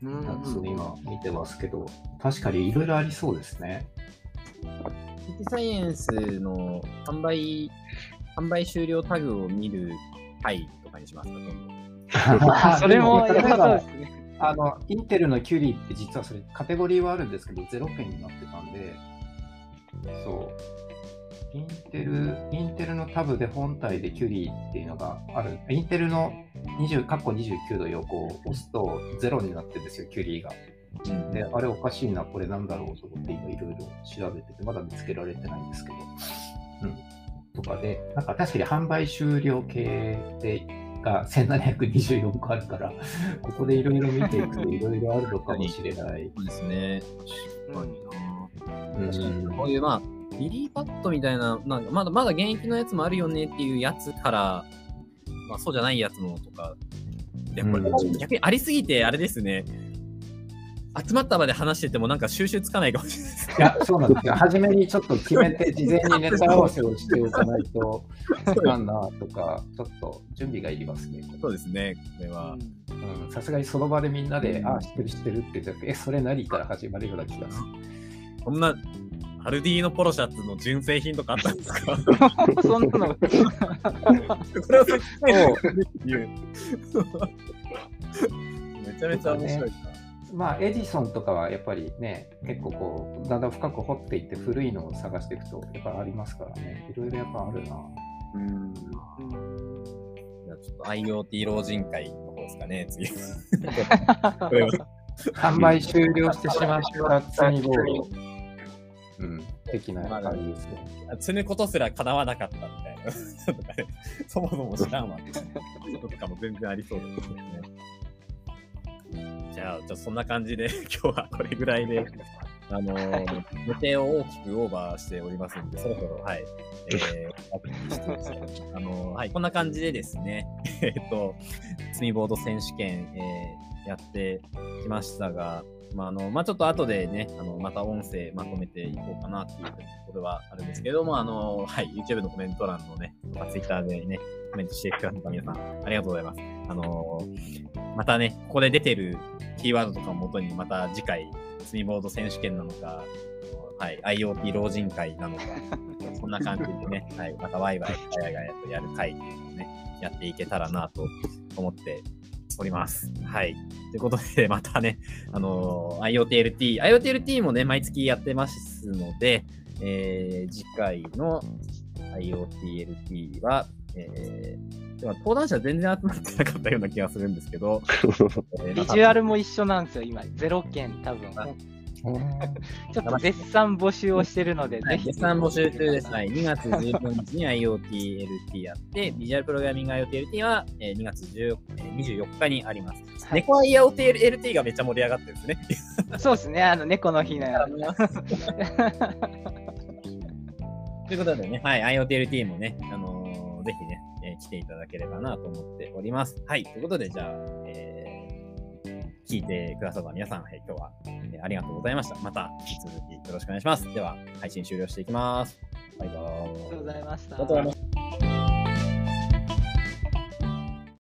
B: うん
F: やつを今見てますけど、確かにいろいろありそうですね。
A: シティサイエンスの販売、販売終了タグを見る回とかにしますか、今度
B: あ それも良さそう
F: 例えば
B: ですね。
F: あの、インテルのキュリーって実はそれカテゴリーはあるんですけど、0件になってたんで、そう。インテル、インテルのタブで本体でキュリーっていうのがある。インテルの20、括弧29度横を押すと0になってるんですよ、キュリーが。で、あれおかしいな、これなんだろうと思って今いろいろ調べてて、まだ見つけられてないんですけど。うん。とかで、なんか確かに販売終了系で、が1724個あるから、ここでいろいろ見ていくといろいろあるのかもしれない。
A: ですね。確かにな。こういう、まあ、ビリーパッドみたいな、なんかまだまだ現役のやつもあるよねっていうやつから、まあ、そうじゃないやつもとか、いやこれ、
F: うん
A: 逆にありすぎて、あれですね。集まった場で話しててもなんか収集つかないかもしれないです。
F: いや、そうなんですよ。初めにちょっと決めて、事前にネタ合わせをしておかないと、いかんなとか、ちょっと準備がいりますね。
A: そうですね、これは。
F: うんさすがにその場でみんなで、ああ、知ってる知ってるって言っちゃって、え、それ何から始まるような気がする。
A: こんな、アルディーノポロシャツの純正品とかあったんですか？
B: そんなの。
A: これを説明するっていう。めちゃめちゃ面白いな。
F: まあ、エジソンとかはやっぱりね、結構こう、だんだん深く掘っていって、古いのを探していくと、やっぱありますからね。いろいろやっぱあるな。
C: うん
A: じゃあちょっと IoT 老人会の方ですかね、次。
F: 販売終了してしまった積みボード。うん、的な感じですね。
A: 積むことすら叶わなかったみたいな。そもそも知らんわ。とかも全然ありそうですね。じゃあ、じゃあそんな感じで今日はこれぐらいで、あのー予定を大きくオーバーしておりますんで、そろそろ、はい、えー、して あのーはい、こんな感じでですね、えっと、積みボード選手権、えーやってきましたが、まあ、あの、まあ、ちょっと後でね、あの、また音声まとめていこうかなっていうところはあるんですけども、あの、はい、YouTube のコメント欄のね、とか Twitter でね、コメントしてくださった皆さん、ありがとうございます。あの、またね、ここで出てるキーワードとかをもとに、また次回、スミボード選手権なのか、はい、IoT 老人会なのか、そんな感じでね、はい、またワイワイガヤガヤとやる会っていうのをね、やっていけたらなと思っております。はい。ということで、またね、あのー IoTLT、IoTLT もね、毎月やってますので、えー次回の IoTLT は、えー、では登壇者全然集まってなかったような気がするんですけど、えー
B: ビジュアルも一緒なんですよ、今。0件多分。ちょっと絶賛募集をしてるので。
A: 絶賛募集中です。はい、2月19日に IoTLT やって、ビジュアルプログラミング IoTLT は、えー2月10えー24日にあります。
B: はい
A: 猫 IoTLT がめっちゃ盛り上がってるんですね。
B: そうですね、あの猫の日のや
A: ということでね、はい、IoTLT もね、あのーぜひね、えー来ていただければなと思っております。はい、ということで、じゃあ、えー聞いてくださった皆さん、はい、今日は、えーありがとうございました。また引き続きよろしくお願いします。では、配信終了していきます。バイバーイ。ありがとうございました。